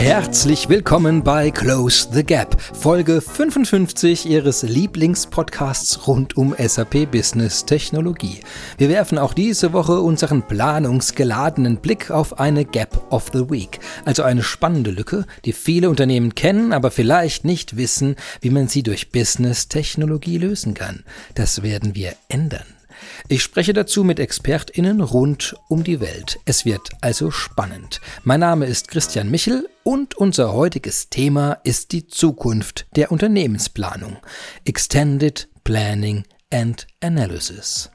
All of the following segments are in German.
Herzlich willkommen bei Close the Gap, Folge 55 Ihres Lieblingspodcasts rund um SAP Business Technologie. Wir werfen auch diese Woche unseren planungsgeladenen Blick auf eine Gap of the Week, also eine spannende Lücke, die viele Unternehmen kennen, aber vielleicht nicht wissen, wie man sie durch Business Technologie lösen kann. Das werden wir ändern. Ich spreche dazu mit ExpertInnen rund um die Welt. Es wird also spannend. Mein Name ist Christian Michel und unser heutiges Thema ist die Zukunft der Unternehmensplanung. Extended Planning and Analysis.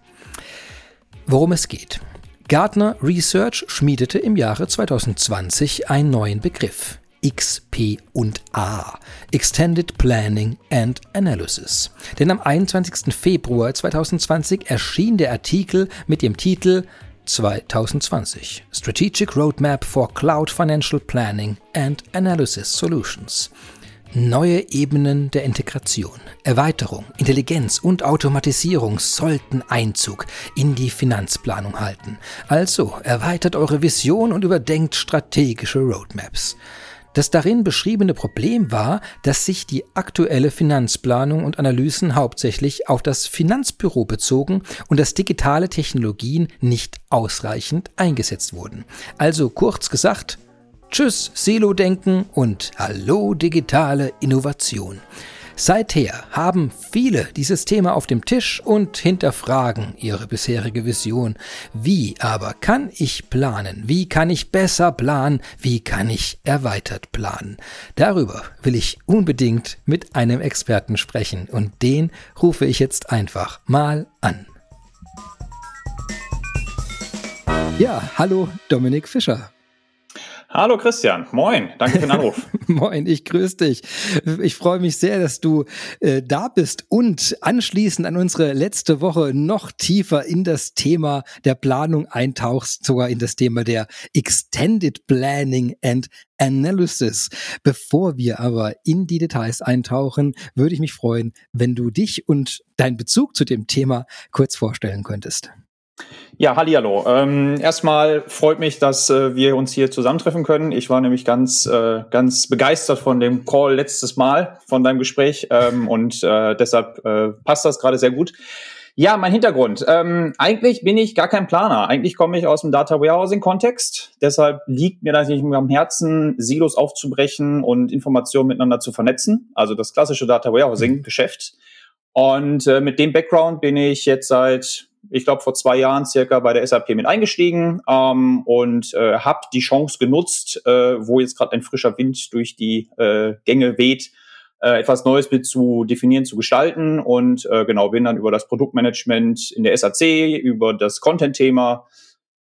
Worum es geht. Gartner Research schmiedete im Jahre 2020 einen neuen Begriff. XP und A, Extended Planning and Analysis. Denn am 21. Februar 2020 erschien der Artikel mit dem Titel 2020 Strategic Roadmap for Cloud Financial Planning and Analysis Solutions. Neue Ebenen der Integration, Erweiterung, Intelligenz und Automatisierung sollten Einzug in die Finanzplanung halten. Also erweitert eure Vision und überdenkt strategische Roadmaps. Das darin beschriebene Problem war, dass sich die aktuelle Finanzplanung und Analysen hauptsächlich auf das Finanzbüro bezogen und dass digitale Technologien nicht ausreichend eingesetzt wurden. Also kurz gesagt, Tschüss Silo-Denken und Hallo digitale Innovation. Seither haben viele dieses Thema auf dem Tisch und hinterfragen ihre bisherige Vision. Wie aber kann ich planen? Wie kann ich besser planen? Wie kann ich erweitert planen? Darüber will ich unbedingt mit einem Experten sprechen und den rufe ich jetzt einfach mal an. Ja, hallo Dominik Fischer. Hallo Christian, moin, danke für den Anruf. moin, ich grüße dich. Ich freue mich sehr, dass du äh, da bist und anschließend an unsere letzte Woche noch tiefer in das Thema der Planung eintauchst, sogar in das Thema der Extended Planning and Analysis. Bevor wir aber in die Details eintauchen, würde ich mich freuen, wenn du dich und deinen Bezug zu dem Thema kurz vorstellen könntest. Ja, hallihallo. Ähm, erstmal freut mich, dass äh, wir uns hier zusammentreffen können. Ich war nämlich ganz, äh, ganz begeistert von dem Call letztes Mal, von deinem Gespräch ähm, und äh, deshalb äh, passt das gerade sehr gut. Ja, mein Hintergrund. Ähm, eigentlich bin ich gar kein Planer. Eigentlich komme ich aus dem Data Warehousing-Kontext. Deshalb liegt mir natürlich am Herzen, Silos aufzubrechen und Informationen miteinander zu vernetzen. Also das klassische Data Warehousing-Geschäft. Und äh, mit dem Background bin ich jetzt seit ich glaube, vor zwei Jahren circa bei der SAP mit eingestiegen ähm, und äh, habe die Chance genutzt, äh, wo jetzt gerade ein frischer Wind durch die äh, Gänge weht, äh, etwas Neues mit zu definieren, zu gestalten. Und äh, genau bin dann über das Produktmanagement in der SAC, über das Content-Thema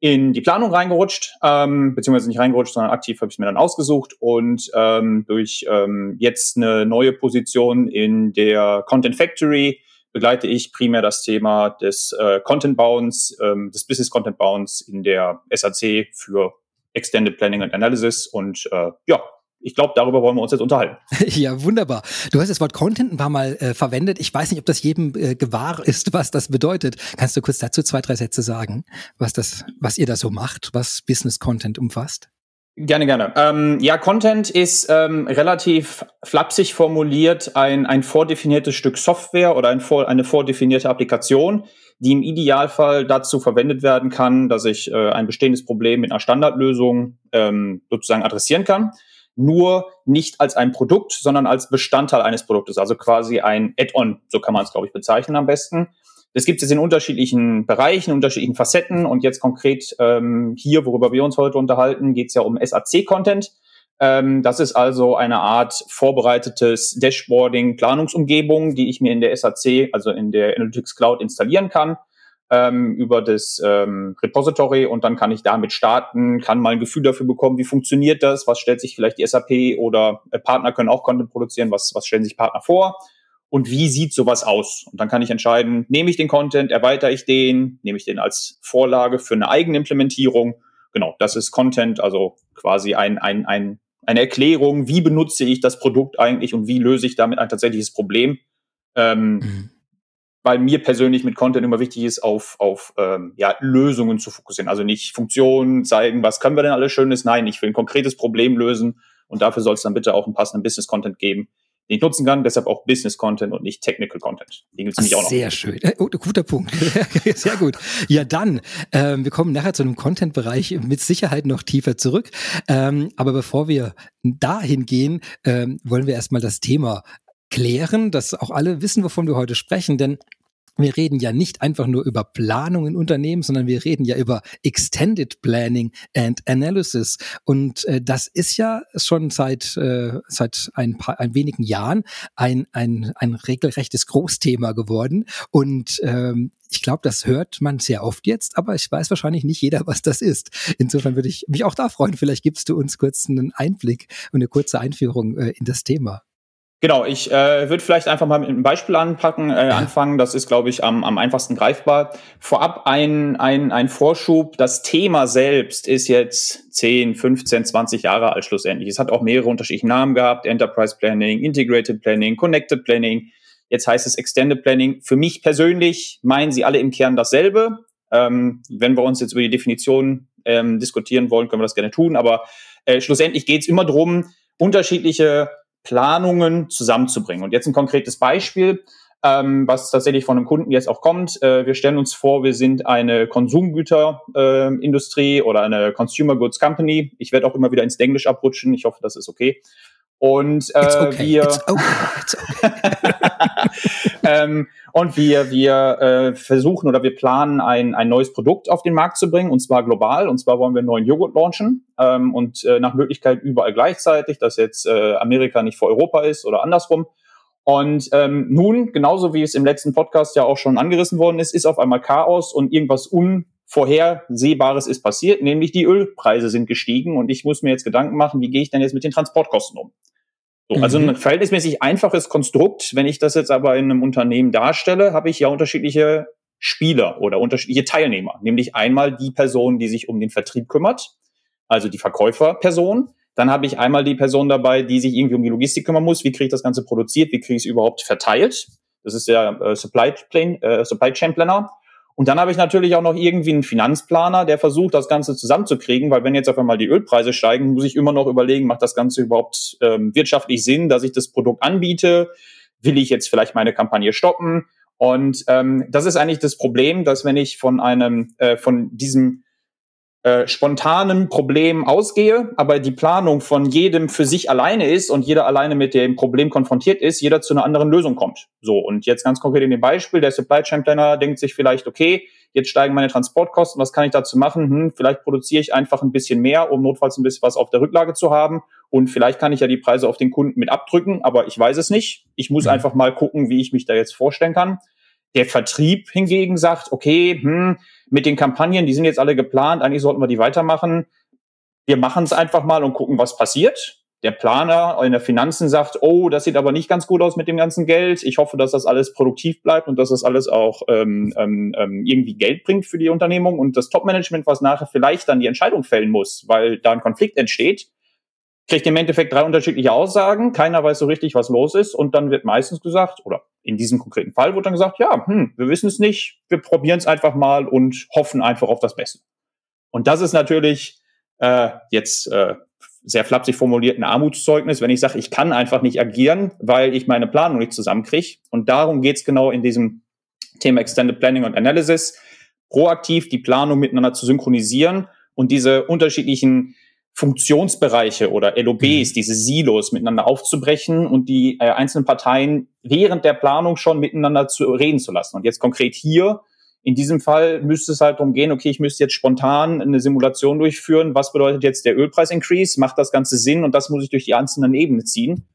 in die Planung reingerutscht, ähm, beziehungsweise nicht reingerutscht, sondern aktiv habe ich mir dann ausgesucht. Und ähm, durch ähm, jetzt eine neue Position in der Content Factory begleite ich primär das Thema des äh, Content-Bauens, ähm, des Business-Content-Bauens in der SAC für Extended Planning and Analysis. Und äh, ja, ich glaube, darüber wollen wir uns jetzt unterhalten. Ja, wunderbar. Du hast das Wort Content ein paar Mal äh, verwendet. Ich weiß nicht, ob das jedem äh, gewahr ist, was das bedeutet. Kannst du kurz dazu zwei, drei Sätze sagen, was das, was ihr da so macht, was Business Content umfasst? Gerne, gerne. Ähm, ja, Content ist ähm, relativ flapsig formuliert ein, ein vordefiniertes Stück Software oder ein eine vordefinierte Applikation, die im Idealfall dazu verwendet werden kann, dass ich äh, ein bestehendes Problem mit einer Standardlösung ähm, sozusagen adressieren kann. Nur nicht als ein Produkt, sondern als Bestandteil eines Produktes, also quasi ein Add-on, so kann man es, glaube ich, bezeichnen am besten. Das gibt es in unterschiedlichen Bereichen, unterschiedlichen Facetten. Und jetzt konkret ähm, hier, worüber wir uns heute unterhalten, geht es ja um SAC-Content. Ähm, das ist also eine Art vorbereitetes Dashboarding, Planungsumgebung, die ich mir in der SAC, also in der Analytics Cloud installieren kann ähm, über das ähm, Repository und dann kann ich damit starten, kann mal ein Gefühl dafür bekommen, wie funktioniert das, was stellt sich vielleicht die SAP oder äh, Partner können auch Content produzieren, was, was stellen sich Partner vor und wie sieht sowas aus? Und dann kann ich entscheiden, nehme ich den Content, erweitere ich den, nehme ich den als Vorlage für eine eigene Implementierung. Genau, das ist Content, also quasi ein, ein, ein, eine Erklärung, wie benutze ich das Produkt eigentlich und wie löse ich damit ein tatsächliches Problem. Ähm, mhm. Weil mir persönlich mit Content immer wichtig ist, auf, auf ähm, ja, Lösungen zu fokussieren. Also nicht Funktionen zeigen, was können wir denn alles Schönes. Nein, ich will ein konkretes Problem lösen Und dafür soll es dann bitte auch einen passenden Business-Content geben, den ich nutzen kann. Deshalb auch Business-Content und nicht Technical Content. Den gibt's nämlich auch noch. Sehr schön. Äh, oh, guter Punkt. Sehr gut. Ja, dann, ähm, wir kommen nachher zu einem Content-Bereich mit Sicherheit noch tiefer zurück. Ähm, aber bevor wir dahin gehen, ähm, wollen wir erstmal das Thema klären, dass auch alle wissen, wovon wir heute sprechen, denn wir reden ja nicht einfach nur über Planung in Unternehmen, sondern wir reden ja über Extended Planning and Analysis. Und äh, das ist ja schon seit, äh, seit ein paar ein wenigen Jahren ein, ein, ein regelrechtes Großthema geworden. Und ähm, ich glaube, das hört man sehr oft jetzt, aber ich weiß wahrscheinlich nicht jeder, was das ist. Insofern würde ich mich auch da freuen. Vielleicht gibst du uns kurz einen Einblick und eine kurze Einführung äh, in das Thema. Genau, ich äh, würde vielleicht einfach mal mit einem Beispiel anpacken, äh, anfangen. Das ist, glaube ich, am, am einfachsten greifbar. Vorab ein, ein, ein Vorschub. Das Thema selbst ist jetzt 10, 15, 20 Jahre alt schlussendlich. Es hat auch mehrere unterschiedliche Namen gehabt. Enterprise Planning, Integrated Planning, Connected Planning. Jetzt heißt es Extended Planning. Für mich persönlich meinen sie alle im Kern dasselbe. Ähm, wenn wir uns jetzt über die Definition ähm, diskutieren wollen, können wir das gerne tun. Aber äh, schlussendlich geht es immer drum, unterschiedliche Planungen zusammenzubringen. Und jetzt ein konkretes Beispiel, ähm, was tatsächlich von einem Kunden jetzt auch kommt. Äh, wir stellen uns vor, wir sind eine Konsumgüterindustrie äh, oder eine Consumer Goods Company. Ich werde auch immer wieder ins Englisch abrutschen. Ich hoffe, das ist okay. Und äh, okay. wir okay. Okay. ähm, und wir wir äh, versuchen oder wir planen ein ein neues Produkt auf den Markt zu bringen und zwar global und zwar wollen wir einen neuen Joghurt launchen ähm, und äh, nach Möglichkeit überall gleichzeitig, dass jetzt äh, Amerika nicht vor Europa ist oder andersrum. Und ähm, nun, genauso wie es im letzten Podcast ja auch schon angerissen worden ist, ist auf einmal Chaos und irgendwas Unvorhersehbares ist passiert, nämlich die Ölpreise sind gestiegen und ich muss mir jetzt Gedanken machen, wie gehe ich denn jetzt mit den Transportkosten um? So, also mhm. ein verhältnismäßig einfaches Konstrukt. Wenn ich das jetzt aber in einem Unternehmen darstelle, habe ich ja unterschiedliche Spieler oder unterschiedliche Teilnehmer. Nämlich einmal die Person, die sich um den Vertrieb kümmert, also die Verkäuferperson. Dann habe ich einmal die Person dabei, die sich irgendwie um die Logistik kümmern muss. Wie kriege ich das Ganze produziert? Wie kriege ich es überhaupt verteilt? Das ist der äh, Supply, Chain, äh, Supply Chain Planner. Und dann habe ich natürlich auch noch irgendwie einen Finanzplaner, der versucht, das Ganze zusammenzukriegen, weil wenn jetzt auf einmal die Ölpreise steigen, muss ich immer noch überlegen, macht das Ganze überhaupt ähm, wirtschaftlich Sinn, dass ich das Produkt anbiete? Will ich jetzt vielleicht meine Kampagne stoppen? Und ähm, das ist eigentlich das Problem, dass wenn ich von einem, äh, von diesem äh, spontanen Problem ausgehe, aber die Planung von jedem für sich alleine ist und jeder alleine mit dem Problem konfrontiert ist, jeder zu einer anderen Lösung kommt. So, und jetzt ganz konkret in dem Beispiel, der Supply Chain Planner denkt sich vielleicht, okay, jetzt steigen meine Transportkosten, was kann ich dazu machen? Hm, vielleicht produziere ich einfach ein bisschen mehr, um notfalls ein bisschen was auf der Rücklage zu haben. Und vielleicht kann ich ja die Preise auf den Kunden mit abdrücken, aber ich weiß es nicht. Ich muss mhm. einfach mal gucken, wie ich mich da jetzt vorstellen kann. Der Vertrieb hingegen sagt, okay, hm, mit den Kampagnen, die sind jetzt alle geplant, eigentlich sollten wir die weitermachen. Wir machen es einfach mal und gucken, was passiert. Der Planer in der Finanzen sagt, oh, das sieht aber nicht ganz gut aus mit dem ganzen Geld. Ich hoffe, dass das alles produktiv bleibt und dass das alles auch ähm, ähm, ähm irgendwie Geld bringt für die Unternehmung. Und das Top-Management, was nachher vielleicht dann die Entscheidung fällen muss, weil da ein Konflikt entsteht, kriegt im Endeffekt drei unterschiedliche Aussagen, keiner weiß so richtig, was los ist und dann wird meistens gesagt, oder in diesem konkreten Fall wird dann gesagt, ja, hm, wir wissen es nicht, wir probieren es einfach mal und hoffen einfach auf das Beste. Und das ist natürlich äh, jetzt äh, sehr flapsig formuliert ein Armutszeugnis, wenn ich sage, ich kann einfach nicht agieren, weil ich meine Planung nicht zusammenkriege. Und darum geht's genau in diesem Thema Extended Planning und Analysis, proaktiv die Planung miteinander zu synchronisieren und diese unterschiedlichen Funktionsbereiche oder LOBs, mhm. diese Silos miteinander aufzubrechen und die äh, einzelnen Parteien während der Planung schon miteinander zu reden zu lassen. Und jetzt konkret hier, in diesem Fall müsste es halt darum gehen, okay, ich müsste jetzt spontan eine Simulation durchführen. Was bedeutet jetzt der Ölpreis-Increase? Macht das Ganze Sinn? Und das muss ich durch die einzelnen Ebenen ziehen.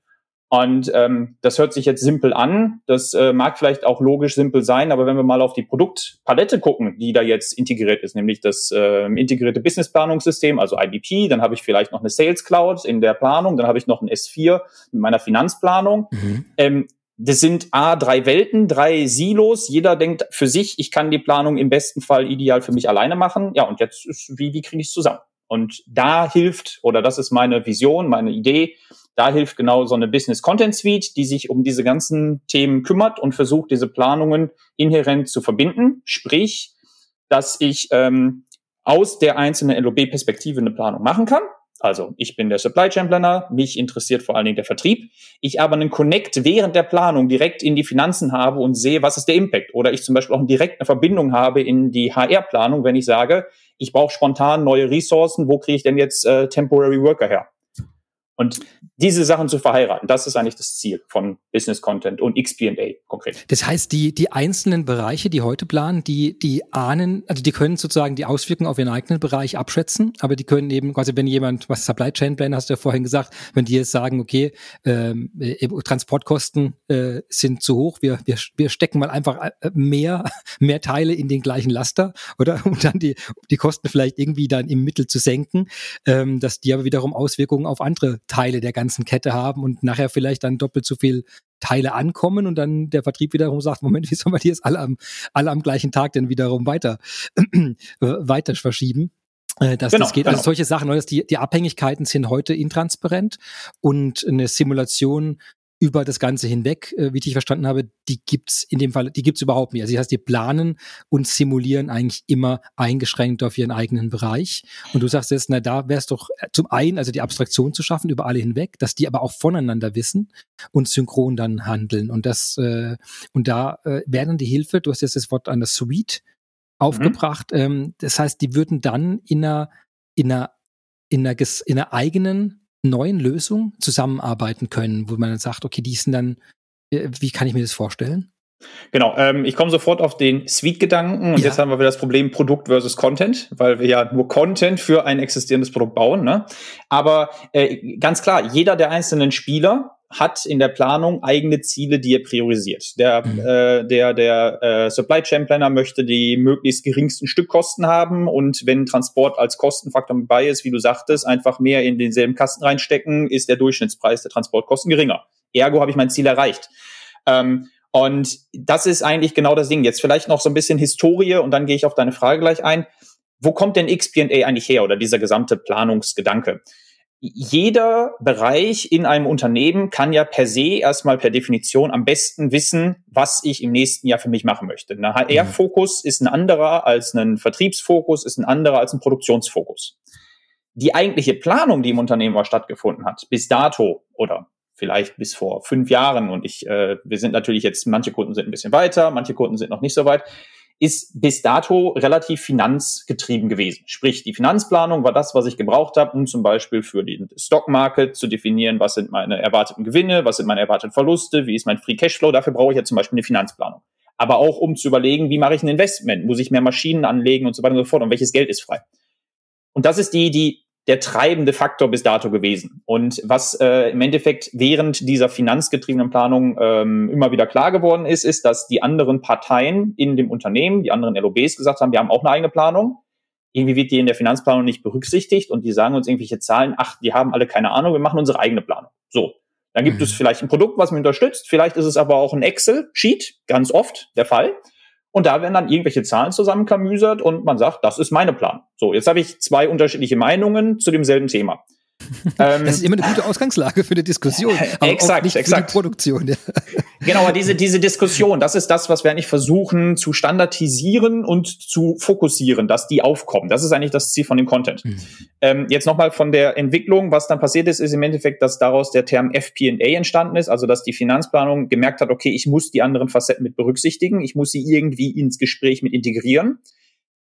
Und ähm, das hört sich jetzt simpel an. Das äh, mag vielleicht auch logisch simpel sein, aber wenn wir mal auf die Produktpalette gucken, die da jetzt integriert ist, nämlich das äh, integrierte Businessplanungssystem, also IBP, dann habe ich vielleicht noch eine Sales Cloud in der Planung, dann habe ich noch ein S4 mit meiner Finanzplanung. Mhm. Ähm, das sind A, drei Welten, drei Silos. Jeder denkt für sich, ich kann die Planung im besten Fall ideal für mich alleine machen. Ja, und jetzt ist, wie, wie kriege ich es zusammen? Und da hilft, oder das ist meine Vision, meine Idee, da hilft genau so eine Business Content Suite, die sich um diese ganzen Themen kümmert und versucht, diese Planungen inhärent zu verbinden. Sprich, dass ich ähm, aus der einzelnen LOB-Perspektive eine Planung machen kann. Also ich bin der Supply Chain Planner, mich interessiert vor allen Dingen der Vertrieb. Ich aber einen Connect während der Planung direkt in die Finanzen habe und sehe, was ist der Impact. Oder ich zum Beispiel auch direkt eine Verbindung habe in die HR-Planung, wenn ich sage, ich brauche spontan neue Ressourcen, wo kriege ich denn jetzt äh, Temporary Worker her? Und diese Sachen zu verheiraten, das ist eigentlich das Ziel von Business Content und XP&A konkret. Das heißt, die, die einzelnen Bereiche, die heute planen, die, die ahnen, also die können sozusagen die Auswirkungen auf ihren eigenen Bereich abschätzen, aber die können eben quasi, wenn jemand, was Supply Chain Plan hast du ja vorhin gesagt, wenn die jetzt sagen, okay, ähm, äh, Transportkosten äh, sind zu hoch, wir, wir, wir stecken mal einfach äh, mehr, mehr Teile in den gleichen Laster, oder? Um dann die, die Kosten vielleicht irgendwie dann im Mittel zu senken, ähm, dass die aber wiederum Auswirkungen auf andere Teile der ganzen Kette haben und nachher vielleicht dann doppelt so viel Teile ankommen und dann der Vertrieb wiederum sagt, Moment, wie soll man die jetzt alle am, alle am gleichen Tag denn wiederum weiter, äh, weiter verschieben? Äh, dass genau, das geht. Also genau. solche Sachen, dass die, die Abhängigkeiten sind heute intransparent und eine Simulation über das Ganze hinweg, äh, wie ich verstanden habe, die gibt's in dem Fall, die gibt's überhaupt nicht. Also das heißt, die planen und simulieren eigentlich immer eingeschränkt auf ihren eigenen Bereich. Und du sagst jetzt, na da wäre es doch äh, zum einen, also die Abstraktion zu schaffen über alle hinweg, dass die aber auch voneinander wissen und synchron dann handeln. Und das äh, und da äh, wäre dann die Hilfe. Du hast jetzt das Wort an der Suite aufgebracht. Mhm. Ähm, das heißt, die würden dann in einer in einer in einer, in einer eigenen neuen Lösungen zusammenarbeiten können, wo man dann sagt, okay, die sind dann, äh, wie kann ich mir das vorstellen? Genau, ähm, ich komme sofort auf den Suite-Gedanken und ja. jetzt haben wir wieder das Problem Produkt versus Content, weil wir ja nur Content für ein existierendes Produkt bauen. Ne? Aber äh, ganz klar, jeder der einzelnen Spieler hat in der Planung eigene Ziele, die er priorisiert. Der, mhm. äh, der, der äh, Supply Chain Planner möchte die möglichst geringsten Stückkosten haben und wenn Transport als Kostenfaktor mit bei ist, wie du sagtest, einfach mehr in denselben Kasten reinstecken, ist der Durchschnittspreis der Transportkosten geringer. Ergo habe ich mein Ziel erreicht. Ähm, und das ist eigentlich genau das Ding. Jetzt vielleicht noch so ein bisschen Historie und dann gehe ich auf deine Frage gleich ein. Wo kommt denn XP&A eigentlich her oder dieser gesamte Planungsgedanke? Jeder Bereich in einem Unternehmen kann ja per se erstmal per Definition am besten wissen, was ich im nächsten Jahr für mich machen möchte. Ein HR-Fokus ist ein anderer als ein Vertriebsfokus, ist ein anderer als ein Produktionsfokus. Die eigentliche Planung, die im Unternehmen war stattgefunden hat, bis dato oder vielleicht bis vor fünf Jahren und ich, äh, wir sind natürlich jetzt, manche Kunden sind ein bisschen weiter, manche Kunden sind noch nicht so weit, ist bis dato relativ finanzgetrieben gewesen. Sprich, die Finanzplanung war das, was ich gebraucht habe, um zum Beispiel für den Stockmarket zu definieren, was sind meine erwarteten Gewinne, was sind meine erwarteten Verluste, wie ist mein Free Cashflow. Dafür brauche ich ja zum Beispiel eine Finanzplanung. Aber auch um zu überlegen, wie mache ich ein Investment? Muss ich mehr Maschinen anlegen und so weiter und so fort und welches Geld ist frei? Und das ist die, die der treibende Faktor bis dato gewesen. Und was äh, im Endeffekt während dieser finanzgetriebenen Planung ähm, immer wieder klar geworden ist, ist, dass die anderen Parteien in dem Unternehmen, die anderen LOBs gesagt haben, wir haben auch eine eigene Planung. Irgendwie wird die in der Finanzplanung nicht berücksichtigt und die sagen uns irgendwelche Zahlen, ach, die haben alle keine Ahnung, wir machen unsere eigene Planung. So. Dann gibt mhm. es vielleicht ein Produkt, was mir unterstützt. Vielleicht ist es aber auch ein Excel-Sheet, ganz oft der Fall. Und da werden dann irgendwelche Zahlen zusammenklamüsert und man sagt, das ist meine Plan. So, jetzt habe ich zwei unterschiedliche Meinungen zu demselben Thema. Ähm, das ist immer eine gute Ausgangslage für eine Diskussion, aber exakt, nicht exakt. für die Produktion. Ja. Genau, aber diese, diese Diskussion, das ist das, was wir eigentlich versuchen zu standardisieren und zu fokussieren, dass die aufkommen. Das ist eigentlich das Ziel von dem Content. Mhm. Ähm, jetzt nochmal von der Entwicklung, was dann passiert ist, ist im Endeffekt, dass daraus der Term FP&A entstanden ist, also dass die Finanzplanung gemerkt hat, okay, ich muss die anderen Facetten mit berücksichtigen, ich muss sie irgendwie ins Gespräch mit integrieren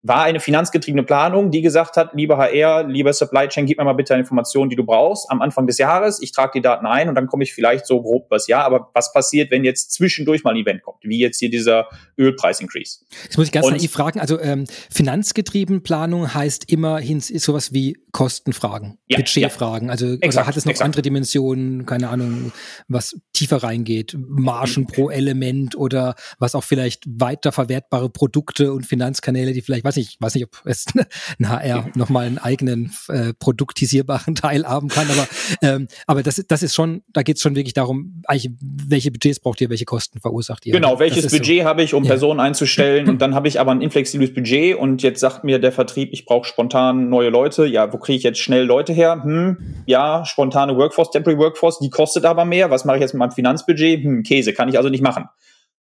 war eine finanzgetriebene Planung, die gesagt hat, lieber HR, lieber Supply Chain, gib mir mal bitte eine Information, die du brauchst am Anfang des Jahres. Ich trage die Daten ein und dann komme ich vielleicht so grob was Jahr. Aber was passiert, wenn jetzt zwischendurch mal ein Event kommt, wie jetzt hier dieser Ölpreis-Increase? Jetzt muss ich ganz naiv fragen, also ähm, finanzgetrieben Planung heißt immerhin sowas wie Kostenfragen, ja, Budgetfragen. Also exakt, oder hat es noch exakt. andere Dimensionen, keine Ahnung, was tiefer reingeht, Margen pro Element oder was auch vielleicht weiterverwertbare Produkte und Finanzkanäle, die vielleicht, weiß ich, weiß nicht, ob es ein HR nochmal einen eigenen äh, produktisierbaren Teil haben kann, aber, ähm, aber das, das ist schon, da geht es schon wirklich darum, eigentlich, welche Budgets braucht ihr, welche Kosten verursacht ihr. Genau, welches Budget so. habe ich, um ja. Personen einzustellen und dann habe ich aber ein inflexibles Budget und jetzt sagt mir der Vertrieb, ich brauche spontan neue Leute. Ja, wo kriege ich jetzt schnell Leute her? Hm, ja, spontane Workforce, Temporary Workforce, die kostet aber mehr. Was mache ich jetzt mit meinem Finanzbudget? Hm, Käse, kann ich also nicht machen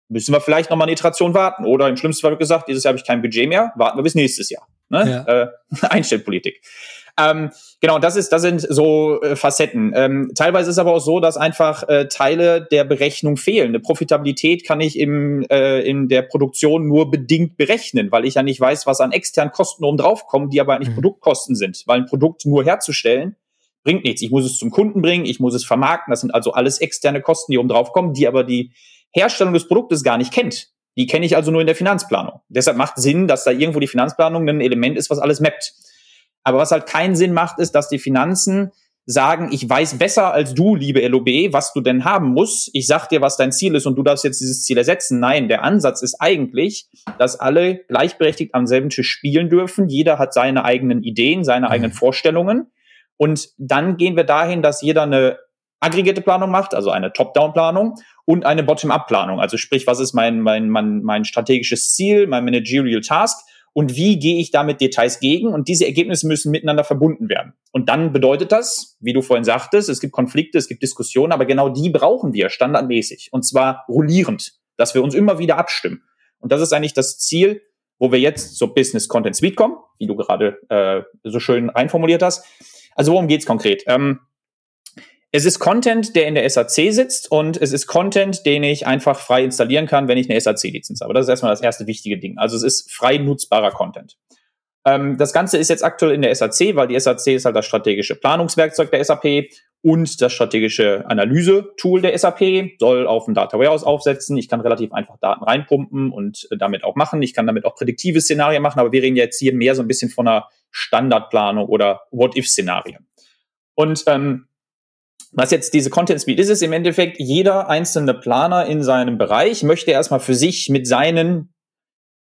müssen wir vielleicht noch mal eine Iteration warten. Oder im schlimmsten Fall wird gesagt, dieses Jahr habe ich kein Budget mehr, warten wir bis nächstes Jahr. Ne? Ja. Äh, Einstellpolitik. Ähm, genau, das ist, das sind so äh, Facetten. Ähm, teilweise ist aber auch so, dass einfach äh, Teile der Berechnung fehlen. Eine Profitabilität kann ich im, äh, in der Produktion nur bedingt berechnen, weil ich ja nicht weiß, was an externen Kosten oben drauf kommen, die aber eigentlich mhm. Produktkosten sind. Weil ein Produkt nur herzustellen bringt nichts. Ich muss es zum Kunden bringen, ich muss es vermarkten. Das sind also alles externe Kosten, die oben drauf kommen, die aber die Herstellung des Produktes gar nicht kennt. Die kenne ich also nur in der Finanzplanung. Deshalb macht Sinn, dass da irgendwo die Finanzplanung ein Element ist, was alles mappt. Aber was halt keinen Sinn macht, ist, dass die Finanzen sagen, ich weiß besser als du, liebe LOB, was du denn haben musst. Ich sag dir, was dein Ziel ist und du darfst jetzt dieses Ziel ersetzen. Nein, der Ansatz ist eigentlich, dass alle gleichberechtigt am selben Tisch spielen dürfen. Jeder hat seine eigenen Ideen, seine eigenen mhm. Vorstellungen. Und dann gehen wir dahin, dass jeder eine aggregierte Planung macht, also eine Top-Down-Planung und eine Bottom-Up-Planung. Also sprich, was ist mein, mein, mein, mein strategisches Ziel, mein Managerial Task und wie gehe ich damit Details gegen und diese Ergebnisse müssen miteinander verbunden werden. Und dann bedeutet das, wie du vorhin sagtest, es gibt Konflikte, es gibt Diskussionen, aber genau die brauchen wir standardmäßig und zwar rollierend, dass wir uns immer wieder abstimmen. Und das ist eigentlich das Ziel, wo wir jetzt zur Business Content Suite kommen, wie du gerade äh, so schön einformuliert hast. Also worum geht's konkret? Ähm, es ist Content, der in der SAC sitzt und es ist Content, den ich einfach frei installieren kann, wenn ich eine SAC-Lizenz habe. Das ist erstmal das erste wichtige Ding. Also es ist frei nutzbarer Content. Ähm, das Ganze ist jetzt aktuell in der SAC, weil die SAC ist halt das strategische Planungswerkzeug der SAP und das strategische Analyse-Tool der SAP, soll auf dem Data Warehouse aufsetzen. Ich kann relativ einfach Daten reinpumpen und äh, damit auch machen. Ich kann damit auch prädiktive Szenarien machen, aber wir reden jetzt hier mehr so ein bisschen von einer Standardplanung oder What-If-Szenarien. Und ähm, was jetzt diese Content Speed ist, ist im Endeffekt, jeder einzelne Planer in seinem Bereich möchte erstmal für sich mit seinen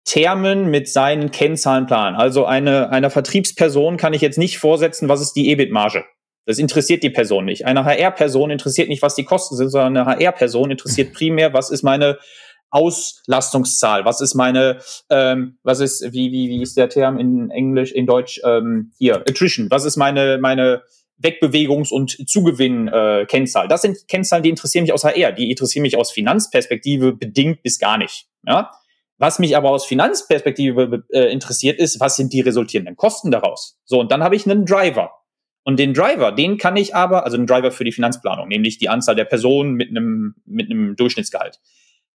Termen, mit seinen Kennzahlen planen. Also eine, einer Vertriebsperson kann ich jetzt nicht vorsetzen, was ist die EBIT-Marge. Das interessiert die Person nicht. Eine HR-Person interessiert nicht, was die Kosten sind, sondern eine HR-Person interessiert primär, was ist meine Auslastungszahl, was ist meine, ähm, was ist, wie, wie, wie ist der Term in Englisch, in Deutsch, ähm, hier, Attrition, was ist meine, meine Wegbewegungs- und Zugewinn-Kennzahl. Äh, das sind Kennzahlen, die interessieren mich aus HR, die interessieren mich aus Finanzperspektive bedingt bis gar nicht. Ja? Was mich aber aus Finanzperspektive äh, interessiert ist, was sind die resultierenden Kosten daraus? So, und dann habe ich einen Driver. Und den Driver, den kann ich aber, also einen Driver für die Finanzplanung, nämlich die Anzahl der Personen mit einem, mit einem Durchschnittsgehalt.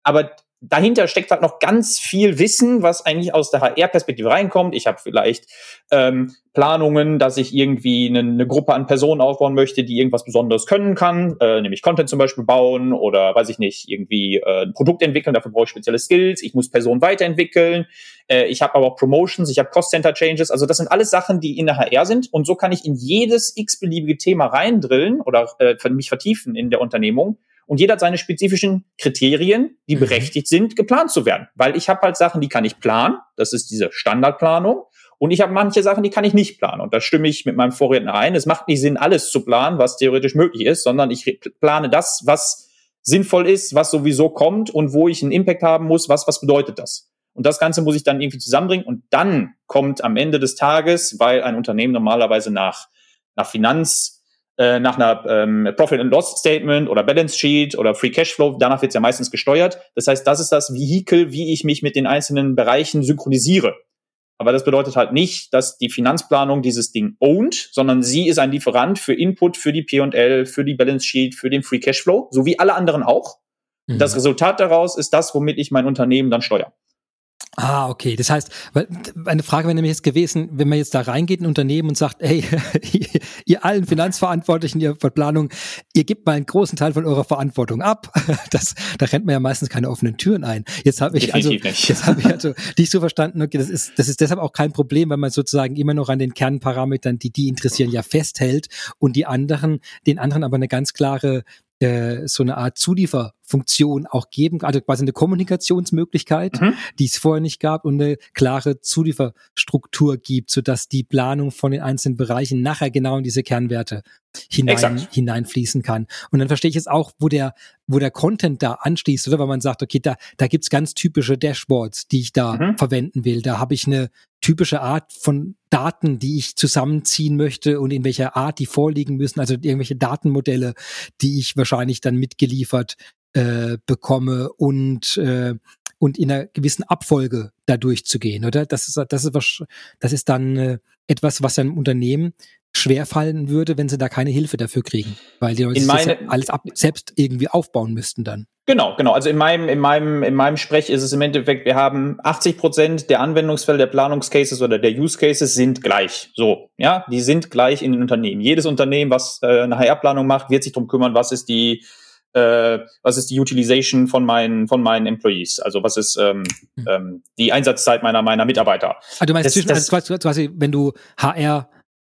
Aber dahinter steckt halt noch ganz viel Wissen, was eigentlich aus der HR-Perspektive reinkommt. Ich habe vielleicht ähm, Planungen, dass ich irgendwie eine, eine, Gruppe an Personen aufbauen möchte, die irgendwas Besonderes können kann, äh, nämlich Content zum Beispiel bauen oder weiß ich nicht, irgendwie äh, ein Produkt entwickeln, dafür brauche ich spezielle Skills, ich muss Personen weiterentwickeln, äh, ich habe aber auch Promotions, ich habe Cost-Center-Changes, also das sind alles Sachen, die in der HR sind. Und so kann ich in jedes x-beliebige Thema reindrillen oder äh, mich vertiefen in der Unternehmung und jeder hat seine spezifischen Kriterien, die mhm. berechtigt sind, geplant zu werden. Weil ich habe halt Sachen, die kann ich planen, das ist diese Standardplanung. Und ich habe manche Sachen, die kann ich nicht planen. Und da stimme ich mit meinem Vorredner ein. Es macht nicht Sinn, alles zu planen, was theoretisch möglich ist, sondern ich plane das, was sinnvoll ist, was sowieso kommt und wo ich einen Impact haben muss, was, was bedeutet das? Und das Ganze muss ich dann irgendwie zusammenbringen. Und dann kommt am Ende des Tages, weil ein Unternehmen normalerweise nach, nach Finanz, äh, nach einer ähm, Profit and Loss Statement oder Balance Sheet oder Free Cashflow, danach wird es ja meistens gesteuert. Das heißt, das ist das Vehikel, wie ich mich mit den einzelnen Bereichen synchronisiere. Aber das bedeutet halt nicht, dass die Finanzplanung dieses Ding ownt, sondern sie ist ein Lieferant für Input, für die P&L, für die Balance Sheet, für den Free Cashflow, so wie alle anderen auch. Mhm. Das Resultat daraus ist das, womit ich mein Unternehmen dann steuere. Ah, okay. Das heißt, weil eine Frage wäre nämlich jetzt gewesen, wenn man jetzt da reingeht in ein Unternehmen und sagt, hey, ihr allen Finanzverantwortlichen, ihr Verplanung, ihr gebt mal einen großen Teil von eurer Verantwortung ab. Das, da rennt man ja meistens keine offenen Türen ein. Jetzt habe ich also, jetzt habe ich also dich so verstanden, okay, das ist, das ist deshalb auch kein Problem, weil man sozusagen immer noch an den Kernparametern, die die interessieren, ja festhält und die anderen, den anderen aber eine ganz klare äh, so eine Art Zulieferfunktion auch geben, also quasi eine Kommunikationsmöglichkeit, mhm. die es vorher nicht gab und eine klare Zulieferstruktur gibt, sodass die Planung von den einzelnen Bereichen nachher genau in diese Kernwerte hinein, hineinfließen kann. Und dann verstehe ich jetzt auch, wo der, wo der Content da anschließt, oder? Weil man sagt, okay, da, da gibt's ganz typische Dashboards, die ich da mhm. verwenden will. Da habe ich eine typische Art von Daten, die ich zusammenziehen möchte und in welcher Art die vorliegen müssen, also irgendwelche Datenmodelle, die ich wahrscheinlich dann mitgeliefert äh, bekomme und äh, und in einer gewissen Abfolge da durchzugehen, oder? Das ist, das ist, was, das ist dann äh, etwas, was einem Unternehmen schwerfallen würde, wenn sie da keine Hilfe dafür kriegen, weil die Leute meine, alles ab, selbst irgendwie aufbauen müssten dann. Genau, genau. Also in meinem, in meinem, in meinem Sprech ist es im Endeffekt, wir haben 80 Prozent der Anwendungsfälle der Planungscases oder der Use Cases sind gleich. So, ja, die sind gleich in den Unternehmen. Jedes Unternehmen, was äh, eine HR-Planung macht, wird sich darum kümmern, was ist die, äh, was ist die Utilization von meinen, von meinen Employees? Also was ist ähm, mhm. ähm, die Einsatzzeit meiner, meiner Mitarbeiter? Also du meinst das, zwischen, das, also quasi, wenn du HR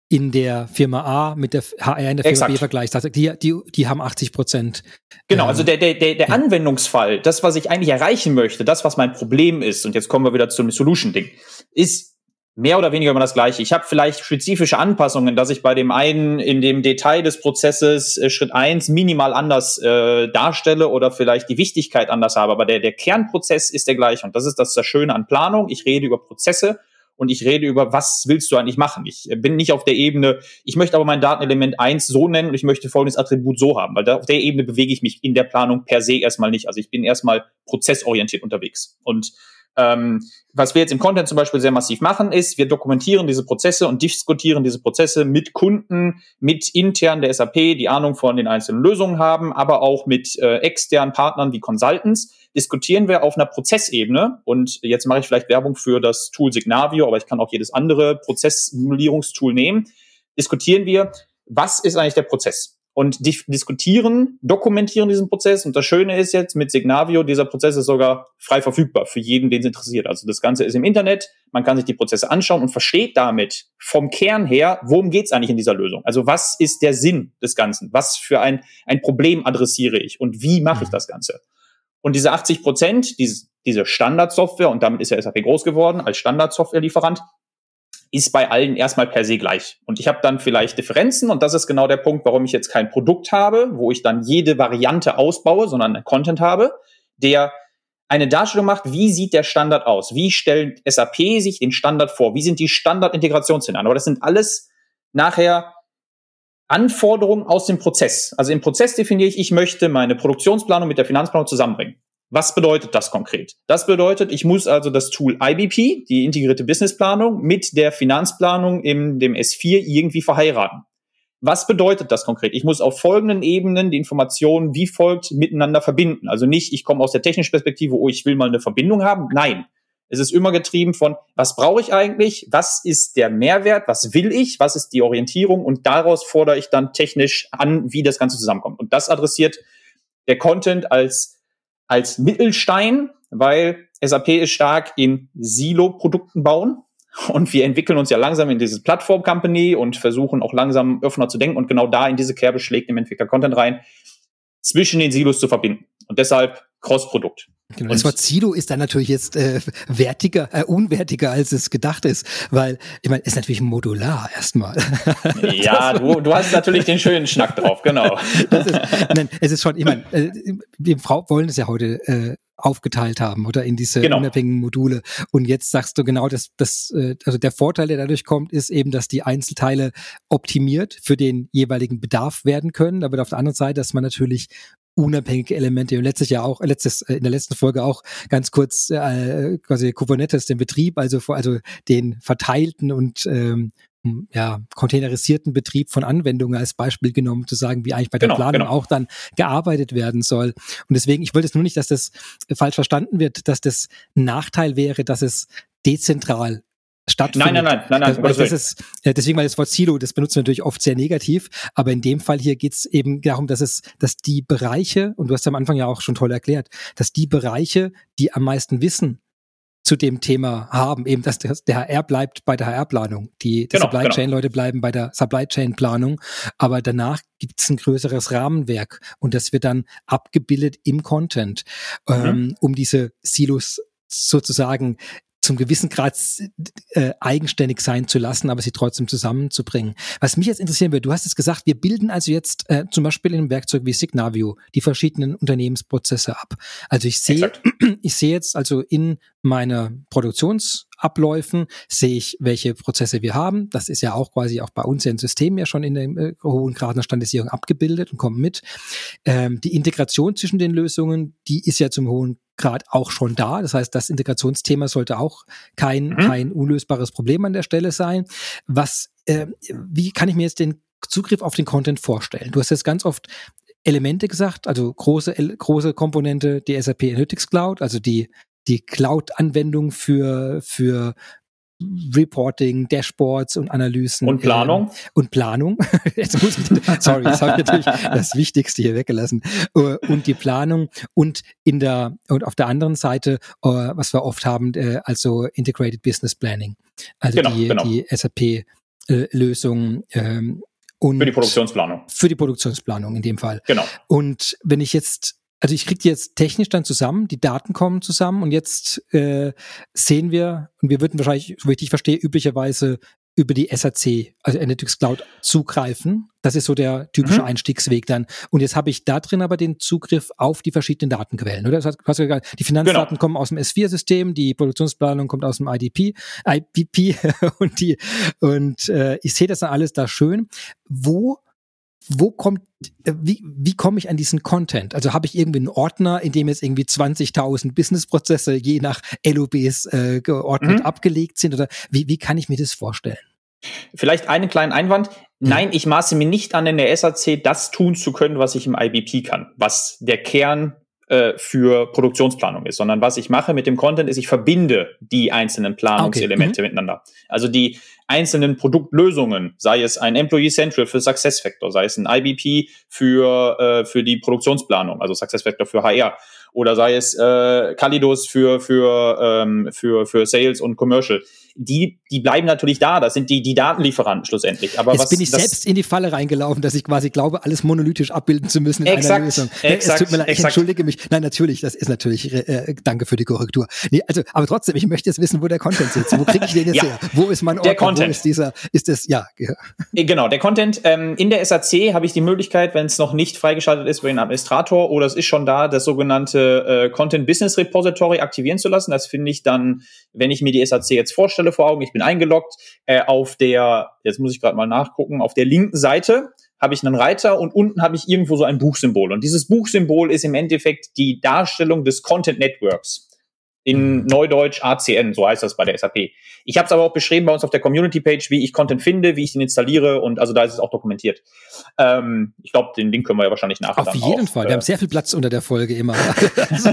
in der Firma A mit der HR in der Firma Exakt. B vergleichst. Also die, die, die haben 80 Prozent. Genau, also der, der, der, der ja. Anwendungsfall, das, was ich eigentlich erreichen möchte, das, was mein Problem ist, und jetzt kommen wir wieder zum Solution-Ding, ist mehr oder weniger immer das gleiche. Ich habe vielleicht spezifische Anpassungen, dass ich bei dem einen in dem Detail des Prozesses äh, Schritt eins minimal anders äh, darstelle oder vielleicht die Wichtigkeit anders habe, aber der, der Kernprozess ist der gleiche. Und das ist das, das Schöne an Planung. Ich rede über Prozesse und ich rede über, was willst du eigentlich machen? Ich bin nicht auf der Ebene, ich möchte aber mein Datenelement eins so nennen und ich möchte folgendes Attribut so haben, weil da, auf der Ebene bewege ich mich in der Planung per se erstmal nicht. Also ich bin erstmal prozessorientiert unterwegs. Und ähm, was wir jetzt im Content zum Beispiel sehr massiv machen, ist, wir dokumentieren diese Prozesse und diskutieren diese Prozesse mit Kunden, mit intern der SAP, die Ahnung von den einzelnen Lösungen haben, aber auch mit äh, externen Partnern wie Consultants diskutieren wir auf einer Prozessebene und jetzt mache ich vielleicht Werbung für das Tool Signavio, aber ich kann auch jedes andere Prozesssimulierungstool nehmen, diskutieren wir, was ist eigentlich der Prozess? Und di diskutieren, dokumentieren diesen Prozess. Und das Schöne ist jetzt mit Signavio, dieser Prozess ist sogar frei verfügbar für jeden, den es interessiert. Also das Ganze ist im Internet, man kann sich die Prozesse anschauen und versteht damit vom Kern her, worum geht es eigentlich in dieser Lösung? Also was ist der Sinn des Ganzen? Was für ein, ein Problem adressiere ich und wie mache ich mhm. das Ganze? Und diese 80 Prozent, diese Standardsoftware, und damit ist ja SAP groß geworden als Standardsoftwarelieferant, ist bei allen erstmal per se gleich. Und ich habe dann vielleicht Differenzen und das ist genau der Punkt, warum ich jetzt kein Produkt habe, wo ich dann jede Variante ausbaue, sondern einen Content habe, der eine Darstellung macht, wie sieht der Standard aus? Wie stellt SAP sich den Standard vor? Wie sind die Standardintegrationsszenarien? Aber das sind alles nachher Anforderungen aus dem Prozess. Also im Prozess definiere ich, ich möchte meine Produktionsplanung mit der Finanzplanung zusammenbringen. Was bedeutet das konkret? Das bedeutet, ich muss also das Tool IBP, die integrierte Businessplanung, mit der Finanzplanung in dem S4 irgendwie verheiraten. Was bedeutet das konkret? Ich muss auf folgenden Ebenen die Informationen wie folgt miteinander verbinden. Also nicht, ich komme aus der technischen Perspektive, oh, ich will mal eine Verbindung haben. Nein, es ist immer getrieben von, was brauche ich eigentlich? Was ist der Mehrwert? Was will ich? Was ist die Orientierung? Und daraus fordere ich dann technisch an, wie das Ganze zusammenkommt. Und das adressiert der Content als, als Mittelstein, weil SAP ist stark in Silo-Produkten bauen. Und wir entwickeln uns ja langsam in dieses Plattform-Company und versuchen auch langsam offener zu denken. Und genau da in diese Kerbe schlägt im Entwickler Content rein, zwischen den Silos zu verbinden. Und deshalb Cross-Produkt. Genau, das Wort Silo ist dann natürlich jetzt äh, wertiger, äh, unwertiger, als es gedacht ist, weil ich meine, ist natürlich modular erstmal. Ja, du, du hast natürlich den schönen Schnack drauf, genau. Das ist, nein, es ist schon, ich meine, äh, wir Frau wollen es ja heute äh, aufgeteilt haben oder in diese genau. unabhängigen Module. Und jetzt sagst du genau, dass das, äh, also der Vorteil, der dadurch kommt, ist eben, dass die Einzelteile optimiert für den jeweiligen Bedarf werden können. Aber auf der anderen Seite, dass man natürlich unabhängige Elemente. Und letztes Jahr auch, letztes, äh, in der letzten Folge auch ganz kurz äh, quasi Kubernetes, den Betrieb, also, also den verteilten und ähm, ja, containerisierten Betrieb von Anwendungen als Beispiel genommen, zu sagen, wie eigentlich bei der genau, Planung genau. auch dann gearbeitet werden soll. Und deswegen, ich wollte es nur nicht, dass das falsch verstanden wird, dass das Nachteil wäre, dass es dezentral stattfindet. Nein, nein, nein, nein, nein. Das, das ist, deswegen, weil das Wort Silo, das benutzen wir natürlich oft sehr negativ, aber in dem Fall hier geht's eben darum, dass es, dass die Bereiche, und du hast am Anfang ja auch schon toll erklärt, dass die Bereiche, die am meisten wissen zu dem Thema haben, eben dass der, der HR bleibt bei der HR-Planung, die, die genau, Supply genau. Chain-Leute bleiben bei der Supply Chain-Planung, aber danach gibt's ein größeres Rahmenwerk und das wird dann abgebildet im Content, mhm. ähm, um diese Silos sozusagen zum gewissen Grad äh, eigenständig sein zu lassen, aber sie trotzdem zusammenzubringen. Was mich jetzt interessieren würde, du hast es gesagt, wir bilden also jetzt äh, zum Beispiel in einem Werkzeug wie Signavio die verschiedenen Unternehmensprozesse ab. Also ich sehe, ich sehe jetzt also in meiner Produktionsabläufen sehe ich, welche Prozesse wir haben. Das ist ja auch quasi auch bei uns im System ja schon in dem äh, hohen Grad der Standardisierung abgebildet und kommt mit. Ähm, die Integration zwischen den Lösungen, die ist ja zum hohen gerade auch schon da. Das heißt, das Integrationsthema sollte auch kein, mhm. kein unlösbares Problem an der Stelle sein. Was, äh, wie kann ich mir jetzt den Zugriff auf den Content vorstellen? Du hast jetzt ganz oft Elemente gesagt, also große, große Komponente die SAP Analytics Cloud, also die, die Cloud-Anwendung für, für Reporting, Dashboards und Analysen. Und Planung. Ähm, und Planung. Jetzt muss ich, sorry, das habe ich natürlich das Wichtigste hier weggelassen. Uh, und die Planung und in der, und auf der anderen Seite, uh, was wir oft haben, uh, also Integrated Business Planning. Also genau, die, genau. die SAP-Lösung, ähm, und für die Produktionsplanung. Für die Produktionsplanung in dem Fall. Genau. Und wenn ich jetzt also ich kriege die jetzt technisch dann zusammen, die Daten kommen zusammen und jetzt äh, sehen wir, und wir würden wahrscheinlich, so wie ich dich verstehe, üblicherweise über die SAC, also Analytics Cloud, zugreifen. Das ist so der typische mhm. Einstiegsweg dann. Und jetzt habe ich da drin aber den Zugriff auf die verschiedenen Datenquellen. Oder? Das heißt, die Finanzdaten genau. kommen aus dem S4-System, die Produktionsplanung kommt aus dem IDP, IPP und die und äh, ich sehe das dann alles da schön. Wo wo kommt, äh, wie, wie komme ich an diesen Content? Also habe ich irgendwie einen Ordner, in dem jetzt irgendwie 20.000 Businessprozesse je nach LOBs äh, geordnet mhm. abgelegt sind? Oder wie, wie kann ich mir das vorstellen? Vielleicht einen kleinen Einwand. Mhm. Nein, ich maße mir nicht an, in der SAC das tun zu können, was ich im IBP kann, was der Kern äh, für Produktionsplanung ist, sondern was ich mache mit dem Content ist, ich verbinde die einzelnen Planungselemente okay. mhm. miteinander. Also die einzelnen Produktlösungen, sei es ein Employee Central für Success Factor, sei es ein IBP für, äh, für die Produktionsplanung, also Success Factor für HR, oder sei es äh, Kalidos für, für, ähm, für, für Sales und Commercial die, die bleiben natürlich da. Das sind die, die Datenlieferanten schlussendlich. Aber Jetzt was, bin ich selbst in die Falle reingelaufen, dass ich quasi glaube, alles monolithisch abbilden zu müssen in exakt, einer Lösung. Exakt, es tut mir leid, ich entschuldige mich. Nein, natürlich, das ist natürlich, äh, danke für die Korrektur. Nee, also, aber trotzdem, ich möchte jetzt wissen, wo der Content sitzt. Wo kriege ich den jetzt ja, her? Wo ist mein Ort? Der Content. Wo ist dieser, ist das, ja. ja. Äh, genau, der Content. Ähm, in der SAC habe ich die Möglichkeit, wenn es noch nicht freigeschaltet ist, über den Administrator oder es ist schon da, das sogenannte äh, Content Business Repository aktivieren zu lassen. Das finde ich dann, wenn ich mir die SAC jetzt vorstelle vor Augen, ich bin eingeloggt. Äh, auf der, jetzt muss ich gerade mal nachgucken, auf der linken Seite habe ich einen Reiter und unten habe ich irgendwo so ein Buchsymbol. Und dieses Buchsymbol ist im Endeffekt die Darstellung des Content Networks in. Neudeutsch ACN, so heißt das bei der SAP. Ich habe es aber auch beschrieben bei uns auf der Community-Page, wie ich Content finde, wie ich den installiere und also da ist es auch dokumentiert. Ähm, ich glaube, den Link können wir ja wahrscheinlich nachher Auf jeden auch, Fall, wir äh, haben sehr viel Platz unter der Folge immer. so,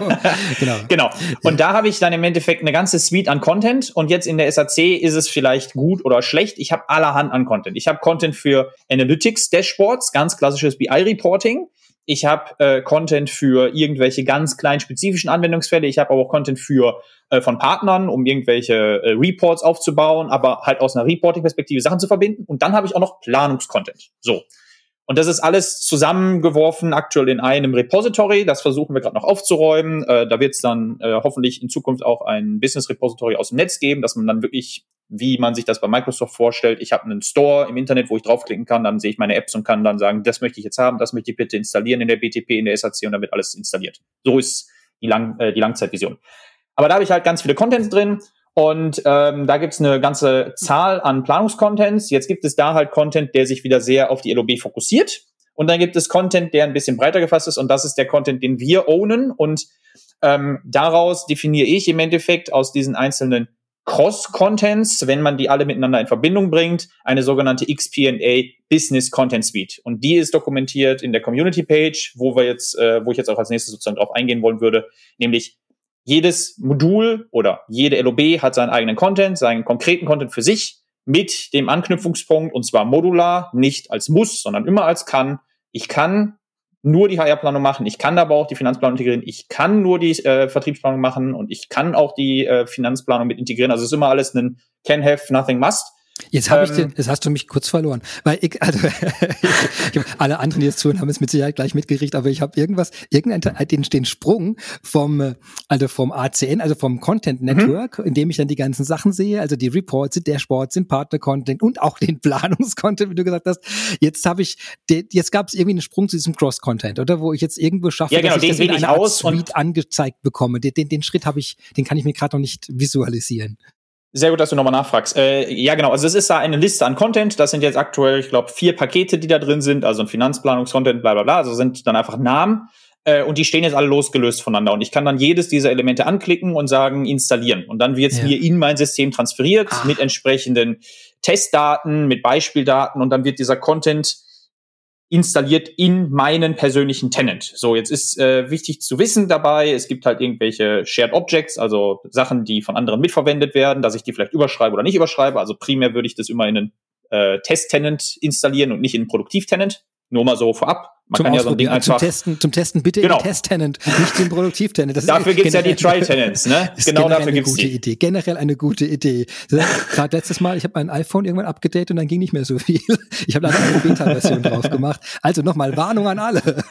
genau. genau. Und da habe ich dann im Endeffekt eine ganze Suite an Content und jetzt in der SAC ist es vielleicht gut oder schlecht. Ich habe allerhand an Content. Ich habe Content für Analytics, Dashboards, ganz klassisches BI-Reporting. Ich habe äh, Content für irgendwelche ganz kleinen spezifischen Anwendungsfälle. Ich habe aber auch Content für äh, von Partnern, um irgendwelche äh, Reports aufzubauen, aber halt aus einer Reporting-Perspektive Sachen zu verbinden. Und dann habe ich auch noch Planungskontent. So. Und das ist alles zusammengeworfen aktuell in einem Repository. Das versuchen wir gerade noch aufzuräumen. Äh, da wird es dann äh, hoffentlich in Zukunft auch ein Business Repository aus dem Netz geben, dass man dann wirklich, wie man sich das bei Microsoft vorstellt, ich habe einen Store im Internet, wo ich draufklicken kann, dann sehe ich meine Apps und kann dann sagen, das möchte ich jetzt haben, das möchte ich bitte installieren in der BTP, in der SAC und dann wird alles installiert. So ist die, Lang äh, die Langzeitvision. Aber da habe ich halt ganz viele Contents drin und ähm, da gibt's eine ganze Zahl an Planungscontents. Jetzt gibt es da halt Content, der sich wieder sehr auf die LOB fokussiert. Und dann gibt es Content, der ein bisschen breiter gefasst ist. Und das ist der Content, den wir ownen. Und ähm, daraus definiere ich im Endeffekt aus diesen einzelnen Cross-Contents, wenn man die alle miteinander in Verbindung bringt, eine sogenannte XP&A Business Content Suite. Und die ist dokumentiert in der Community Page, wo wir jetzt, äh, wo ich jetzt auch als nächstes sozusagen drauf eingehen wollen würde, nämlich jedes Modul oder jede LOB hat seinen eigenen Content, seinen konkreten Content für sich mit dem Anknüpfungspunkt und zwar modular, nicht als muss, sondern immer als kann. Ich kann nur die HR-Planung machen, ich kann aber auch die Finanzplanung integrieren, ich kann nur die äh, Vertriebsplanung machen und ich kann auch die äh, Finanzplanung mit integrieren. Also es ist immer alles ein can have, nothing must. Jetzt habe ich den, ähm. jetzt hast du mich kurz verloren, weil ich, also ich, alle anderen, die jetzt zuhören, haben es mit Sicherheit gleich mitgerichtet, aber ich habe irgendwas, irgendeinen den, den Sprung vom, also vom ACN, also vom Content mhm. Network, mhm. in dem ich dann die ganzen Sachen sehe, also die Reports, die Dashboards, den Partner-Content und auch den Planungscontent, wie du gesagt hast. Jetzt habe ich, jetzt gab es irgendwie einen Sprung zu diesem Cross-Content, oder wo ich jetzt irgendwo schaffe, ja, genau, dass ich das in einer Art Suite angezeigt bekomme. Den, den, den Schritt habe ich, den kann ich mir gerade noch nicht visualisieren. Sehr gut, dass du nochmal nachfragst. Äh, ja, genau. Also es ist da eine Liste an Content. Das sind jetzt aktuell, ich glaube, vier Pakete, die da drin sind. Also ein Finanzplanungskontent, bla bla bla. Also sind dann einfach Namen. Äh, und die stehen jetzt alle losgelöst voneinander. Und ich kann dann jedes dieser Elemente anklicken und sagen, installieren. Und dann wird es ja. mir in mein System transferiert Ach. mit entsprechenden Testdaten, mit Beispieldaten und dann wird dieser Content installiert in meinen persönlichen Tenant. So, jetzt ist äh, wichtig zu wissen dabei, es gibt halt irgendwelche Shared Objects, also Sachen, die von anderen mitverwendet werden, dass ich die vielleicht überschreibe oder nicht überschreibe. Also primär würde ich das immer in einen äh, Test-Tenant installieren und nicht in einen Produktiv-Tenant. Nur mal so vorab. Man zum kann ja so ein Ding einfach. Zum Testen, zum Testen bitte genau. den Test-Tenant, nicht den Produktiv-Tenant. Dafür gibt's ja die Try-Tenants, ne? Genau dafür gibt's die. Idee. Generell eine gute Idee. Gerade letztes Mal, ich habe mein iPhone irgendwann abgedatet und dann ging nicht mehr so viel. Ich habe leider eine Beta-Version drauf gemacht. Also nochmal Warnung an alle.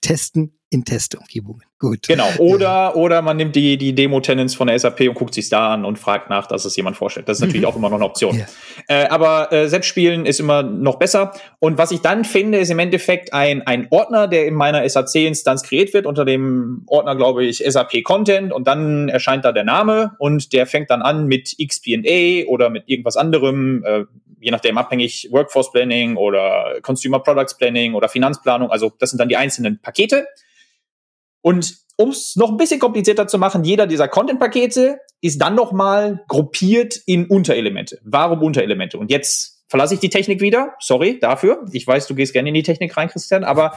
Testen in Testumgebungen. Gut. Genau. Oder, ja. oder man nimmt die, die Demo-Tenants von der SAP und guckt sich da an und fragt nach, dass es jemand vorstellt. Das ist natürlich mhm. auch immer noch eine Option. Ja. Äh, aber äh, Selbstspielen ist immer noch besser. Und was ich dann finde, ist im Endeffekt ein, ein Ordner, der in meiner SAC-Instanz kreiert wird, unter dem Ordner, glaube ich, SAP Content und dann erscheint da der Name und der fängt dann an mit XP&A oder mit irgendwas anderem, äh, je nachdem abhängig Workforce Planning oder Consumer Products Planning oder Finanzplanung. Also das sind dann die einzelnen Pakete. Und um es noch ein bisschen komplizierter zu machen, jeder dieser Content-Pakete ist dann nochmal gruppiert in Unterelemente. Warum Unterelemente? Und jetzt verlasse ich die Technik wieder. Sorry dafür. Ich weiß, du gehst gerne in die Technik rein, Christian, aber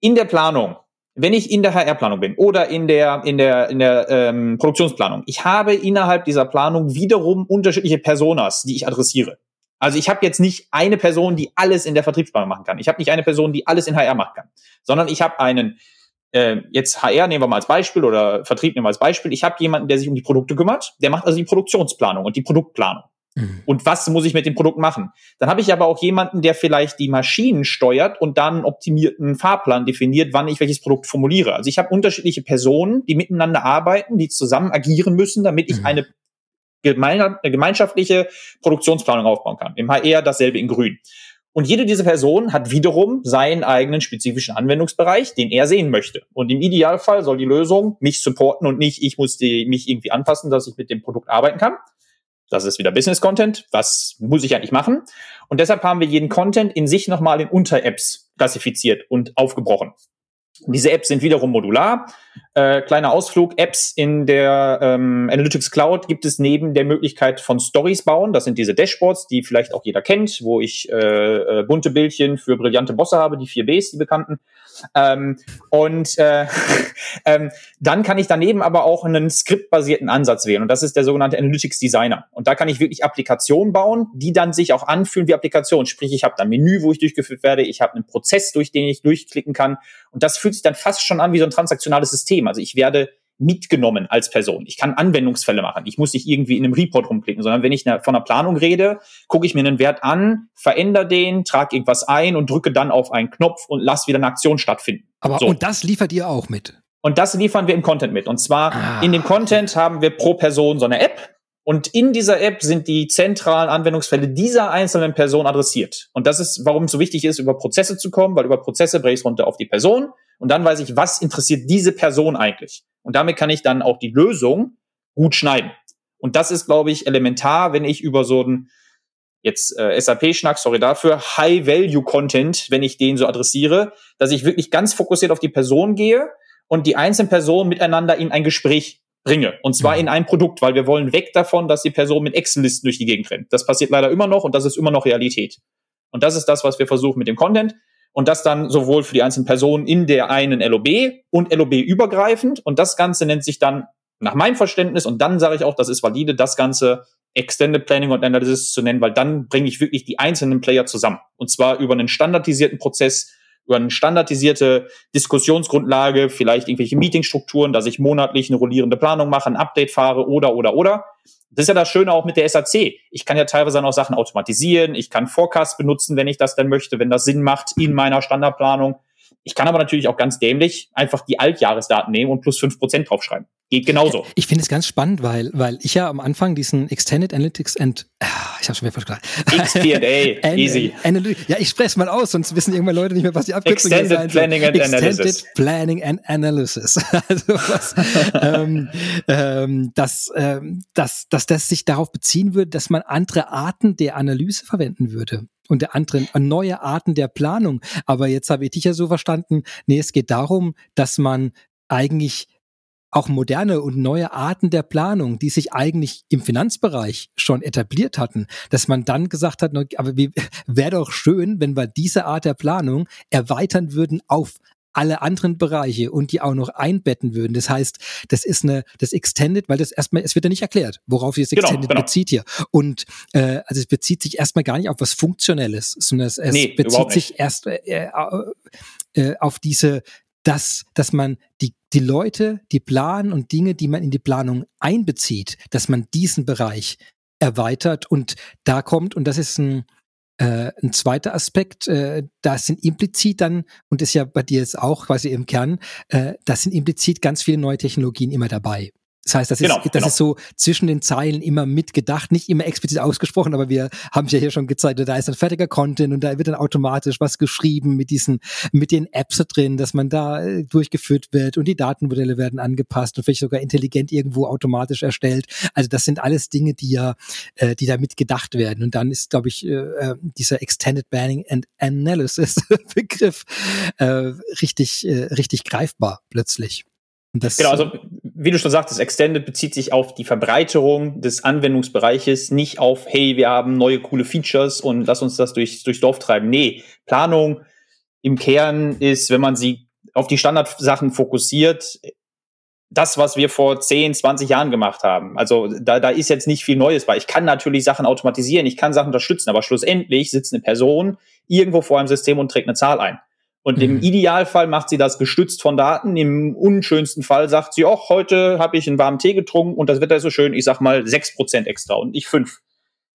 in der Planung, wenn ich in der HR-Planung bin oder in der, in der, in der ähm, Produktionsplanung, ich habe innerhalb dieser Planung wiederum unterschiedliche Personas, die ich adressiere. Also ich habe jetzt nicht eine Person, die alles in der Vertriebsplanung machen kann. Ich habe nicht eine Person, die alles in HR machen kann, sondern ich habe einen äh, jetzt HR nehmen wir mal als Beispiel oder Vertrieb nehmen wir als Beispiel. Ich habe jemanden, der sich um die Produkte kümmert, der macht also die Produktionsplanung und die Produktplanung. Mhm. Und was muss ich mit dem Produkt machen? Dann habe ich aber auch jemanden, der vielleicht die Maschinen steuert und dann einen optimierten Fahrplan definiert, wann ich welches Produkt formuliere. Also ich habe unterschiedliche Personen, die miteinander arbeiten, die zusammen agieren müssen, damit ich mhm. eine gemeinschaftliche Produktionsplanung aufbauen kann. Im HR dasselbe in Grün. Und jede dieser Personen hat wiederum seinen eigenen spezifischen Anwendungsbereich, den er sehen möchte. Und im Idealfall soll die Lösung mich supporten und nicht, ich muss die, mich irgendwie anpassen, dass ich mit dem Produkt arbeiten kann. Das ist wieder Business Content. Was muss ich eigentlich machen? Und deshalb haben wir jeden Content in sich nochmal in Unter-Apps klassifiziert und aufgebrochen. Diese Apps sind wiederum modular. Äh, kleiner Ausflug, Apps in der ähm, Analytics Cloud gibt es neben der Möglichkeit von Stories bauen. Das sind diese Dashboards, die vielleicht auch jeder kennt, wo ich äh, äh, bunte Bildchen für brillante Bosse habe, die 4Bs, die bekannten. Ähm, und äh, ähm, dann kann ich daneben aber auch einen skriptbasierten Ansatz wählen. Und das ist der sogenannte Analytics Designer. Und da kann ich wirklich Applikationen bauen, die dann sich auch anfühlen wie Applikationen. Sprich, ich habe da ein Menü, wo ich durchgeführt werde, ich habe einen Prozess, durch den ich durchklicken kann. Und das fühlt sich dann fast schon an wie so ein transaktionales System. Also ich werde mitgenommen als Person. Ich kann Anwendungsfälle machen. Ich muss nicht irgendwie in einem Report rumklicken, sondern wenn ich von einer Planung rede, gucke ich mir einen Wert an, verändere den, trage irgendwas ein und drücke dann auf einen Knopf und lasse wieder eine Aktion stattfinden. Aber so. und das liefert ihr auch mit? Und das liefern wir im Content mit. Und zwar ah. in dem Content haben wir pro Person so eine App. Und in dieser App sind die zentralen Anwendungsfälle dieser einzelnen Person adressiert. Und das ist, warum es so wichtig ist, über Prozesse zu kommen, weil über Prozesse breche ich runter auf die Person. Und dann weiß ich, was interessiert diese Person eigentlich. Und damit kann ich dann auch die Lösung gut schneiden. Und das ist, glaube ich, elementar, wenn ich über so einen jetzt äh, SAP-Schnack, sorry dafür, High-Value-Content, wenn ich den so adressiere, dass ich wirklich ganz fokussiert auf die Person gehe und die einzelnen Personen miteinander in ein Gespräch bringe. Und zwar mhm. in ein Produkt, weil wir wollen weg davon, dass die Person mit Excel-Listen durch die Gegend rennt. Das passiert leider immer noch und das ist immer noch Realität. Und das ist das, was wir versuchen mit dem Content und das dann sowohl für die einzelnen Personen in der einen LOB und LOB übergreifend. Und das Ganze nennt sich dann nach meinem Verständnis, und dann sage ich auch, das ist valide, das Ganze Extended Planning und Analysis zu nennen, weil dann bringe ich wirklich die einzelnen Player zusammen. Und zwar über einen standardisierten Prozess, über eine standardisierte Diskussionsgrundlage, vielleicht irgendwelche Meetingstrukturen, dass ich monatlich eine rollierende Planung mache, ein Update fahre oder, oder, oder. Das ist ja das Schöne auch mit der SAC. Ich kann ja teilweise dann auch Sachen automatisieren. Ich kann Forecast benutzen, wenn ich das denn möchte, wenn das Sinn macht in meiner Standardplanung. Ich kann aber natürlich auch ganz dämlich einfach die Altjahresdaten nehmen und plus fünf Prozent draufschreiben. Geht genauso. Ich finde es ganz spannend, weil, weil ich ja am Anfang diesen Extended Analytics and, ah, ich habe schon wieder verstanden. XP&A, easy. ja, ich spreche es mal aus, sonst wissen irgendwann Leute nicht mehr, was die Abkürzung ist. Extended Planning and Extended Analysis. Planning and Analysis. also was, ähm, ähm, dass, ähm, dass, dass das sich darauf beziehen würde, dass man andere Arten der Analyse verwenden würde. Und der anderen neue Arten der Planung. Aber jetzt habe ich dich ja so verstanden, nee, es geht darum, dass man eigentlich auch moderne und neue Arten der Planung, die sich eigentlich im Finanzbereich schon etabliert hatten, dass man dann gesagt hat, aber wäre doch schön, wenn wir diese Art der Planung erweitern würden auf alle anderen Bereiche und die auch noch einbetten würden. Das heißt, das ist eine, das Extended, weil das erstmal, es wird ja nicht erklärt, worauf sich das genau, Extended genau. bezieht hier. Und äh, also es bezieht sich erstmal gar nicht auf was Funktionelles, sondern es, es nee, bezieht sich erst äh, äh, äh, auf diese, dass, dass man die, die Leute, die planen und Dinge, die man in die Planung einbezieht, dass man diesen Bereich erweitert und da kommt, und das ist ein, äh, ein zweiter Aspekt, äh, da sind implizit dann, und das ist ja bei dir jetzt auch quasi im Kern, äh, da sind implizit ganz viele neue Technologien immer dabei. Das heißt, das, genau, ist, das genau. ist so zwischen den Zeilen immer mitgedacht, nicht immer explizit ausgesprochen, aber wir haben es ja hier schon gezeigt, da ist ein fertiger Content und da wird dann automatisch was geschrieben mit diesen, mit den Apps drin, dass man da äh, durchgeführt wird und die Datenmodelle werden angepasst und vielleicht sogar intelligent irgendwo automatisch erstellt. Also das sind alles Dinge, die ja, äh, die da mitgedacht werden. Und dann ist, glaube ich, äh, äh dieser Extended Banning and Analysis Begriff äh, richtig, äh, richtig greifbar plötzlich. Das, genau, also wie du schon sagtest, Extended bezieht sich auf die Verbreiterung des Anwendungsbereiches, nicht auf, hey, wir haben neue coole Features und lass uns das durch, durchs Dorf treiben. Nee, Planung im Kern ist, wenn man sie auf die Standardsachen fokussiert, das, was wir vor 10, 20 Jahren gemacht haben. Also da, da ist jetzt nicht viel Neues bei. Ich kann natürlich Sachen automatisieren, ich kann Sachen unterstützen, aber schlussendlich sitzt eine Person irgendwo vor einem System und trägt eine Zahl ein. Und mhm. im Idealfall macht sie das gestützt von Daten. Im unschönsten Fall sagt sie, auch heute habe ich einen warmen Tee getrunken und das Wetter ist so schön, ich sag mal sechs Prozent extra und nicht fünf.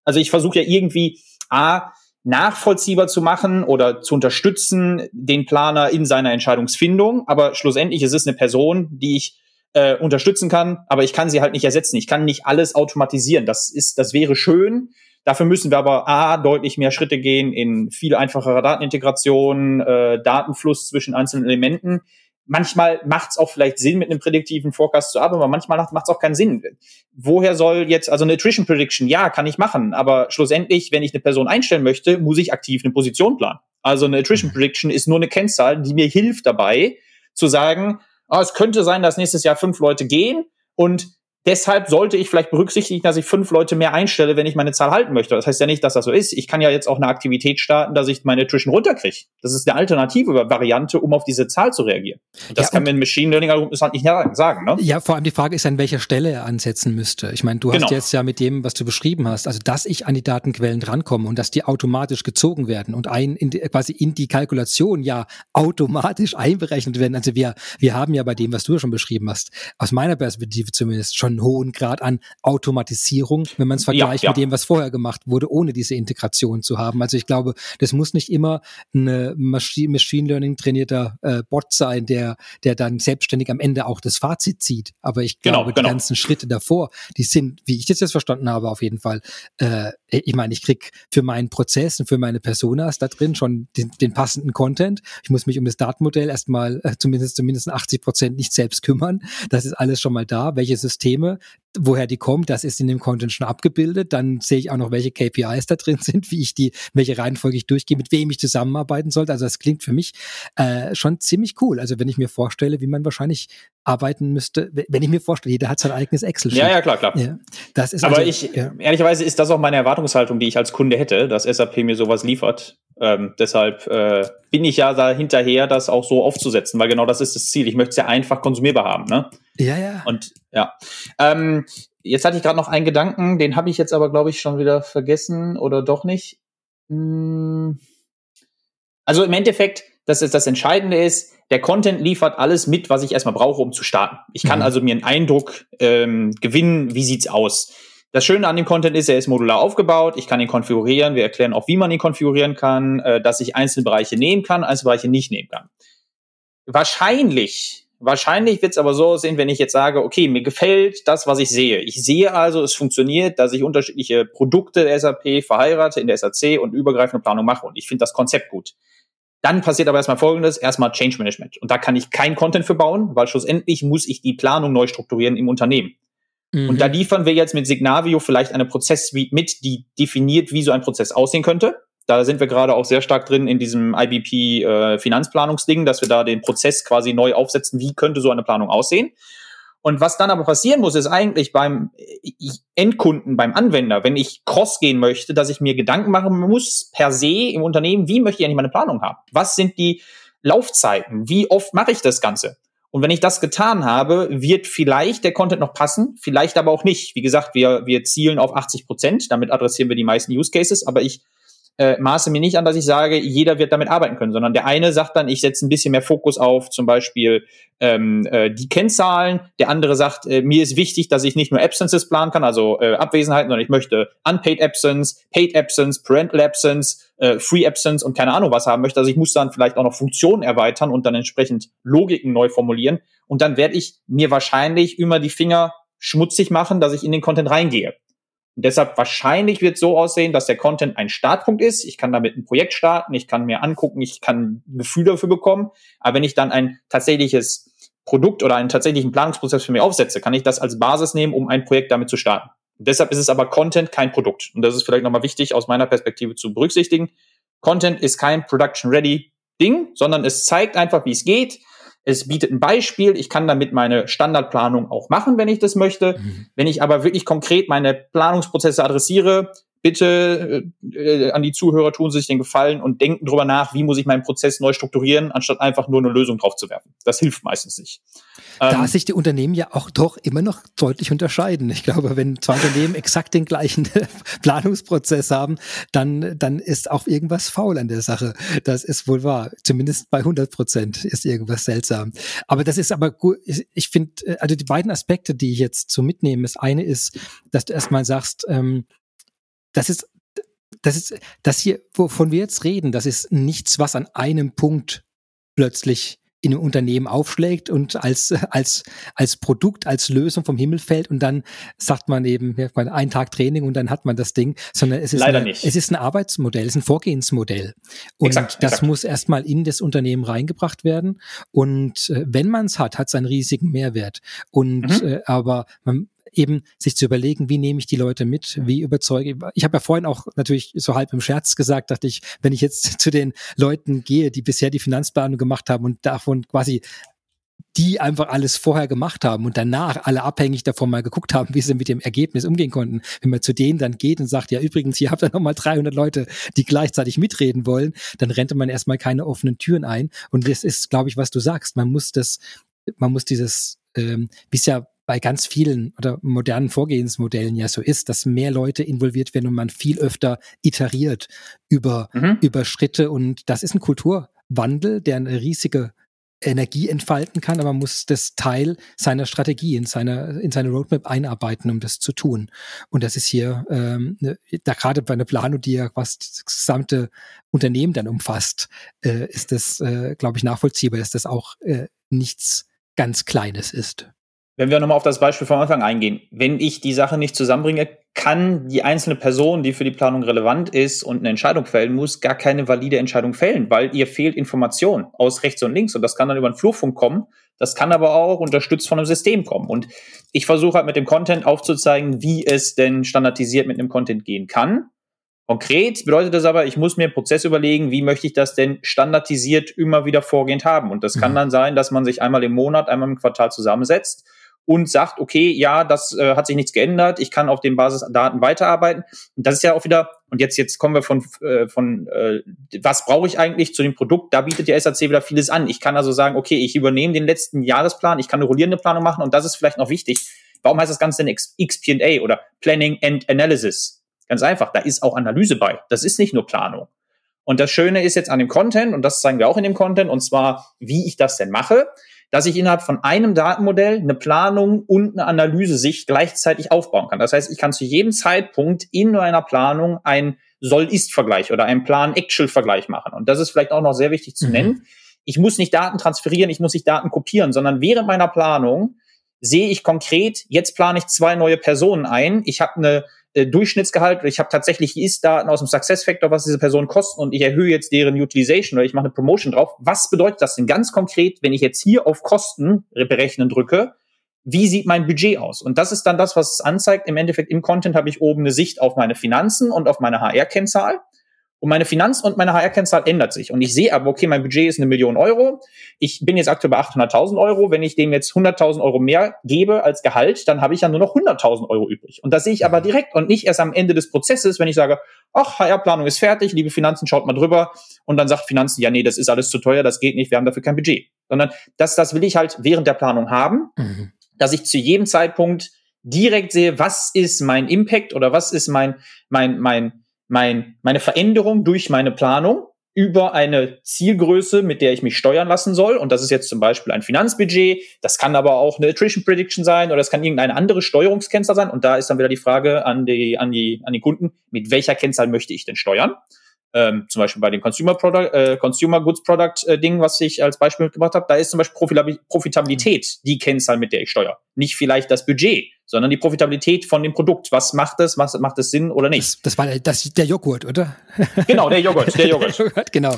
Also ich versuche ja irgendwie A, nachvollziehbar zu machen oder zu unterstützen, den Planer in seiner Entscheidungsfindung. Aber schlussendlich ist es eine Person, die ich äh, unterstützen kann, aber ich kann sie halt nicht ersetzen. Ich kann nicht alles automatisieren. Das ist, das wäre schön. Dafür müssen wir aber A, deutlich mehr Schritte gehen in viel einfachere Datenintegration, äh, Datenfluss zwischen einzelnen Elementen. Manchmal macht es auch vielleicht Sinn, mit einem prädiktiven Forecast zu arbeiten, aber manchmal macht es auch keinen Sinn. Woher soll jetzt, also eine Attrition Prediction, ja, kann ich machen, aber schlussendlich, wenn ich eine Person einstellen möchte, muss ich aktiv eine Position planen. Also eine Attrition Prediction ist nur eine Kennzahl, die mir hilft dabei, zu sagen, oh, es könnte sein, dass nächstes Jahr fünf Leute gehen und Deshalb sollte ich vielleicht berücksichtigen, dass ich fünf Leute mehr einstelle, wenn ich meine Zahl halten möchte. Das heißt ja nicht, dass das so ist. Ich kann ja jetzt auch eine Aktivität starten, dass ich meine Attrition runterkriege. Das ist eine alternative Variante, um auf diese Zahl zu reagieren. Und das ja, kann mir ein Machine Learning Algorithmus halt nicht sagen. Ne? Ja, vor allem die Frage ist, an welcher Stelle er ansetzen müsste. Ich meine, du genau. hast jetzt ja mit dem, was du beschrieben hast, also dass ich an die Datenquellen drankomme und dass die automatisch gezogen werden und ein in die, quasi in die Kalkulation ja automatisch einberechnet werden. Also wir, wir haben ja bei dem, was du ja schon beschrieben hast, aus meiner Perspektive zumindest schon einen hohen Grad an Automatisierung, wenn man es vergleicht ja, ja. mit dem, was vorher gemacht wurde, ohne diese Integration zu haben. Also ich glaube, das muss nicht immer ein Machine, Machine Learning trainierter äh, Bot sein, der, der dann selbstständig am Ende auch das Fazit zieht. Aber ich genau, glaube, genau. die ganzen Schritte davor, die sind, wie ich das jetzt verstanden habe, auf jeden Fall, äh, ich meine, ich krieg für meinen Prozess und für meine Personas da drin schon den, den passenden Content. Ich muss mich um das Datenmodell erstmal äh, zumindest zumindest 80 Prozent nicht selbst kümmern. Das ist alles schon mal da. Welche Systeme Probleme, woher die kommt, das ist in dem Content schon abgebildet. Dann sehe ich auch noch, welche KPIs da drin sind, wie ich die, welche Reihenfolge ich durchgehe, mit wem ich zusammenarbeiten sollte. Also das klingt für mich äh, schon ziemlich cool. Also wenn ich mir vorstelle, wie man wahrscheinlich arbeiten müsste, wenn ich mir vorstelle, jeder hat sein eigenes Excel-Sheet. Ja, ja, klar, klar. Ja, das ist Aber also, ich, ja. ehrlicherweise ist das auch meine Erwartungshaltung, die ich als Kunde hätte, dass SAP mir sowas liefert. Ähm, deshalb äh, bin ich ja da hinterher, das auch so aufzusetzen, weil genau das ist das Ziel. Ich möchte es ja einfach konsumierbar haben. Ne? Ja, ja. Und ja. Ähm, jetzt hatte ich gerade noch einen Gedanken, den habe ich jetzt aber, glaube ich, schon wieder vergessen oder doch nicht. Hm. Also im Endeffekt, das ist das Entscheidende ist, der Content liefert alles mit, was ich erstmal brauche, um zu starten. Ich kann mhm. also mir einen Eindruck ähm, gewinnen, wie sieht's aus. Das Schöne an dem Content ist, er ist modular aufgebaut. Ich kann ihn konfigurieren. Wir erklären auch, wie man ihn konfigurieren kann, äh, dass ich einzelne Bereiche nehmen kann, einzelne Bereiche nicht nehmen kann. Wahrscheinlich, wahrscheinlich wird es aber so aussehen, wenn ich jetzt sage, okay, mir gefällt das, was ich sehe. Ich sehe also, es funktioniert, dass ich unterschiedliche Produkte der SAP verheirate in der SAC und übergreifende Planung mache und ich finde das Konzept gut. Dann passiert aber erstmal Folgendes, erstmal Change Management. Und da kann ich kein Content für bauen, weil schlussendlich muss ich die Planung neu strukturieren im Unternehmen. Mhm. Und da liefern wir jetzt mit Signavio vielleicht eine Prozesssuite mit, die definiert, wie so ein Prozess aussehen könnte. Da sind wir gerade auch sehr stark drin in diesem IBP äh, Finanzplanungsding, dass wir da den Prozess quasi neu aufsetzen. Wie könnte so eine Planung aussehen? Und was dann aber passieren muss, ist eigentlich beim äh, Endkunden, beim Anwender, wenn ich cross gehen möchte, dass ich mir Gedanken machen muss per se im Unternehmen, wie möchte ich eigentlich meine Planung haben? Was sind die Laufzeiten? Wie oft mache ich das Ganze? Und wenn ich das getan habe, wird vielleicht der Content noch passen, vielleicht aber auch nicht. Wie gesagt, wir, wir zielen auf 80 Prozent, damit adressieren wir die meisten Use Cases, aber ich äh, maße mir nicht an, dass ich sage, jeder wird damit arbeiten können, sondern der eine sagt dann, ich setze ein bisschen mehr Fokus auf zum Beispiel ähm, äh, die Kennzahlen. Der andere sagt, äh, mir ist wichtig, dass ich nicht nur Absences planen kann, also äh, Abwesenheiten, sondern ich möchte Unpaid Absence, Paid Absence, Parental Absence, äh, Free Absence und keine Ahnung was haben möchte. Also ich muss dann vielleicht auch noch Funktionen erweitern und dann entsprechend Logiken neu formulieren. Und dann werde ich mir wahrscheinlich immer die Finger schmutzig machen, dass ich in den Content reingehe. Und deshalb wahrscheinlich wird so aussehen, dass der Content ein Startpunkt ist. Ich kann damit ein Projekt starten, ich kann mir angucken, ich kann ein Gefühl dafür bekommen. Aber wenn ich dann ein tatsächliches Produkt oder einen tatsächlichen Planungsprozess für mich aufsetze, kann ich das als Basis nehmen, um ein Projekt damit zu starten. Und deshalb ist es aber Content, kein Produkt. Und das ist vielleicht nochmal wichtig aus meiner Perspektive zu berücksichtigen. Content ist kein Production-Ready Ding, sondern es zeigt einfach, wie es geht. Es bietet ein Beispiel. Ich kann damit meine Standardplanung auch machen, wenn ich das möchte. Mhm. Wenn ich aber wirklich konkret meine Planungsprozesse adressiere, bitte äh, an die Zuhörer tun sich den Gefallen und denken drüber nach, wie muss ich meinen Prozess neu strukturieren, anstatt einfach nur eine Lösung draufzuwerfen. Das hilft meistens nicht. Da ähm, sich die Unternehmen ja auch doch immer noch deutlich unterscheiden. Ich glaube, wenn zwei Unternehmen exakt den gleichen Planungsprozess haben, dann, dann ist auch irgendwas faul an der Sache. Das ist wohl wahr. Zumindest bei 100 Prozent ist irgendwas seltsam. Aber das ist aber gut. Ich finde, äh, also die beiden Aspekte, die ich jetzt so mitnehme, das eine ist, dass du erstmal sagst, ähm, das ist, das ist, das hier, wovon wir jetzt reden, das ist nichts, was an einem Punkt plötzlich in einem Unternehmen aufschlägt und als, als, als Produkt, als Lösung vom Himmel fällt und dann sagt man eben, ja, einen Tag Training und dann hat man das Ding, sondern es ist, Leider eine, nicht. es ist ein Arbeitsmodell, es ist ein Vorgehensmodell. Und exakt, das exakt. muss erstmal in das Unternehmen reingebracht werden. Und äh, wenn man es hat, hat es einen riesigen Mehrwert. Und mhm. äh, aber man, eben sich zu überlegen, wie nehme ich die Leute mit, wie überzeuge ich. Ich habe ja vorhin auch natürlich so halb im Scherz gesagt, dachte ich, wenn ich jetzt zu den Leuten gehe, die bisher die Finanzplanung gemacht haben und davon quasi die einfach alles vorher gemacht haben und danach alle abhängig davon mal geguckt haben, wie sie mit dem Ergebnis umgehen konnten. Wenn man zu denen dann geht und sagt, ja übrigens, hier habt ihr nochmal 300 Leute, die gleichzeitig mitreden wollen, dann rennt man erstmal keine offenen Türen ein. Und das ist, glaube ich, was du sagst. Man muss das, man muss dieses, ähm, wie es ja bei ganz vielen oder modernen Vorgehensmodellen ja so ist, dass mehr Leute involviert werden und man viel öfter iteriert über, mhm. über Schritte. Und das ist ein Kulturwandel, der eine riesige Energie entfalten kann, aber man muss das Teil seiner Strategie in seine, in seine Roadmap einarbeiten, um das zu tun. Und das ist hier, ähm, ne, da gerade bei einer Planung, die ja was das gesamte Unternehmen dann umfasst, äh, ist das, äh, glaube ich, nachvollziehbar, dass das auch äh, nichts ganz Kleines ist. Wenn wir nochmal auf das Beispiel vom Anfang eingehen, wenn ich die Sache nicht zusammenbringe, kann die einzelne Person, die für die Planung relevant ist und eine Entscheidung fällen muss, gar keine valide Entscheidung fällen, weil ihr fehlt Information aus rechts und links und das kann dann über einen Flurfunk kommen. Das kann aber auch unterstützt von einem System kommen. Und ich versuche halt mit dem Content aufzuzeigen, wie es denn standardisiert mit einem Content gehen kann. Konkret bedeutet das aber, ich muss mir einen Prozess überlegen, wie möchte ich das denn standardisiert immer wieder vorgehend haben. Und das kann mhm. dann sein, dass man sich einmal im Monat, einmal im Quartal zusammensetzt und sagt, okay, ja, das äh, hat sich nichts geändert, ich kann auf den Basisdaten weiterarbeiten. Und das ist ja auch wieder, und jetzt, jetzt kommen wir von, äh, von äh, was brauche ich eigentlich zu dem Produkt, da bietet der SAC wieder vieles an. Ich kann also sagen, okay, ich übernehme den letzten Jahresplan, ich kann eine rollierende Planung machen und das ist vielleicht noch wichtig. Warum heißt das Ganze denn XPA oder Planning and Analysis? Ganz einfach, da ist auch Analyse bei. Das ist nicht nur Planung. Und das Schöne ist jetzt an dem Content, und das zeigen wir auch in dem Content, und zwar, wie ich das denn mache dass ich innerhalb von einem Datenmodell eine Planung und eine Analyse-Sicht gleichzeitig aufbauen kann. Das heißt, ich kann zu jedem Zeitpunkt in einer Planung ein Soll-Ist-Vergleich oder einen Plan-Actual-Vergleich machen. Und das ist vielleicht auch noch sehr wichtig zu mhm. nennen. Ich muss nicht Daten transferieren, ich muss nicht Daten kopieren, sondern während meiner Planung sehe ich konkret, jetzt plane ich zwei neue Personen ein. Ich habe eine äh, Durchschnittsgehalt, ich habe tatsächlich Ist-Daten aus dem Success Factor, was diese Personen kosten und ich erhöhe jetzt deren Utilization oder ich mache eine Promotion drauf. Was bedeutet das denn ganz konkret, wenn ich jetzt hier auf Kosten berechnen drücke? Wie sieht mein Budget aus? Und das ist dann das, was es anzeigt. Im Endeffekt im Content habe ich oben eine Sicht auf meine Finanzen und auf meine HR-Kennzahl. Und meine Finanz- und meine HR-Kennzahl ändert sich. Und ich sehe aber, okay, mein Budget ist eine Million Euro. Ich bin jetzt aktuell bei 800.000 Euro. Wenn ich dem jetzt 100.000 Euro mehr gebe als Gehalt, dann habe ich ja nur noch 100.000 Euro übrig. Und das sehe ich aber direkt und nicht erst am Ende des Prozesses, wenn ich sage, ach, HR-Planung ist fertig, liebe Finanzen, schaut mal drüber. Und dann sagt Finanzen, ja, nee, das ist alles zu teuer, das geht nicht, wir haben dafür kein Budget. Sondern das, das will ich halt während der Planung haben, mhm. dass ich zu jedem Zeitpunkt direkt sehe, was ist mein Impact oder was ist mein, mein, mein, mein, meine Veränderung durch meine Planung über eine Zielgröße, mit der ich mich steuern lassen soll. Und das ist jetzt zum Beispiel ein Finanzbudget. Das kann aber auch eine Attrition Prediction sein oder es kann irgendeine andere Steuerungskennzahl sein. Und da ist dann wieder die Frage an die, an die, an die Kunden, mit welcher Kennzahl möchte ich denn steuern? Ähm, zum Beispiel bei dem Consumer Product, äh, Consumer Goods Product äh, Ding, was ich als Beispiel mitgebracht habe, da ist zum Beispiel Profitabilität die Kennzahl, mit der ich steuere. Nicht vielleicht das Budget, sondern die Profitabilität von dem Produkt. Was macht es? Was macht es Sinn oder nicht? Das, das war das, der Joghurt, oder? Genau, der Joghurt, der Joghurt. der Joghurt genau.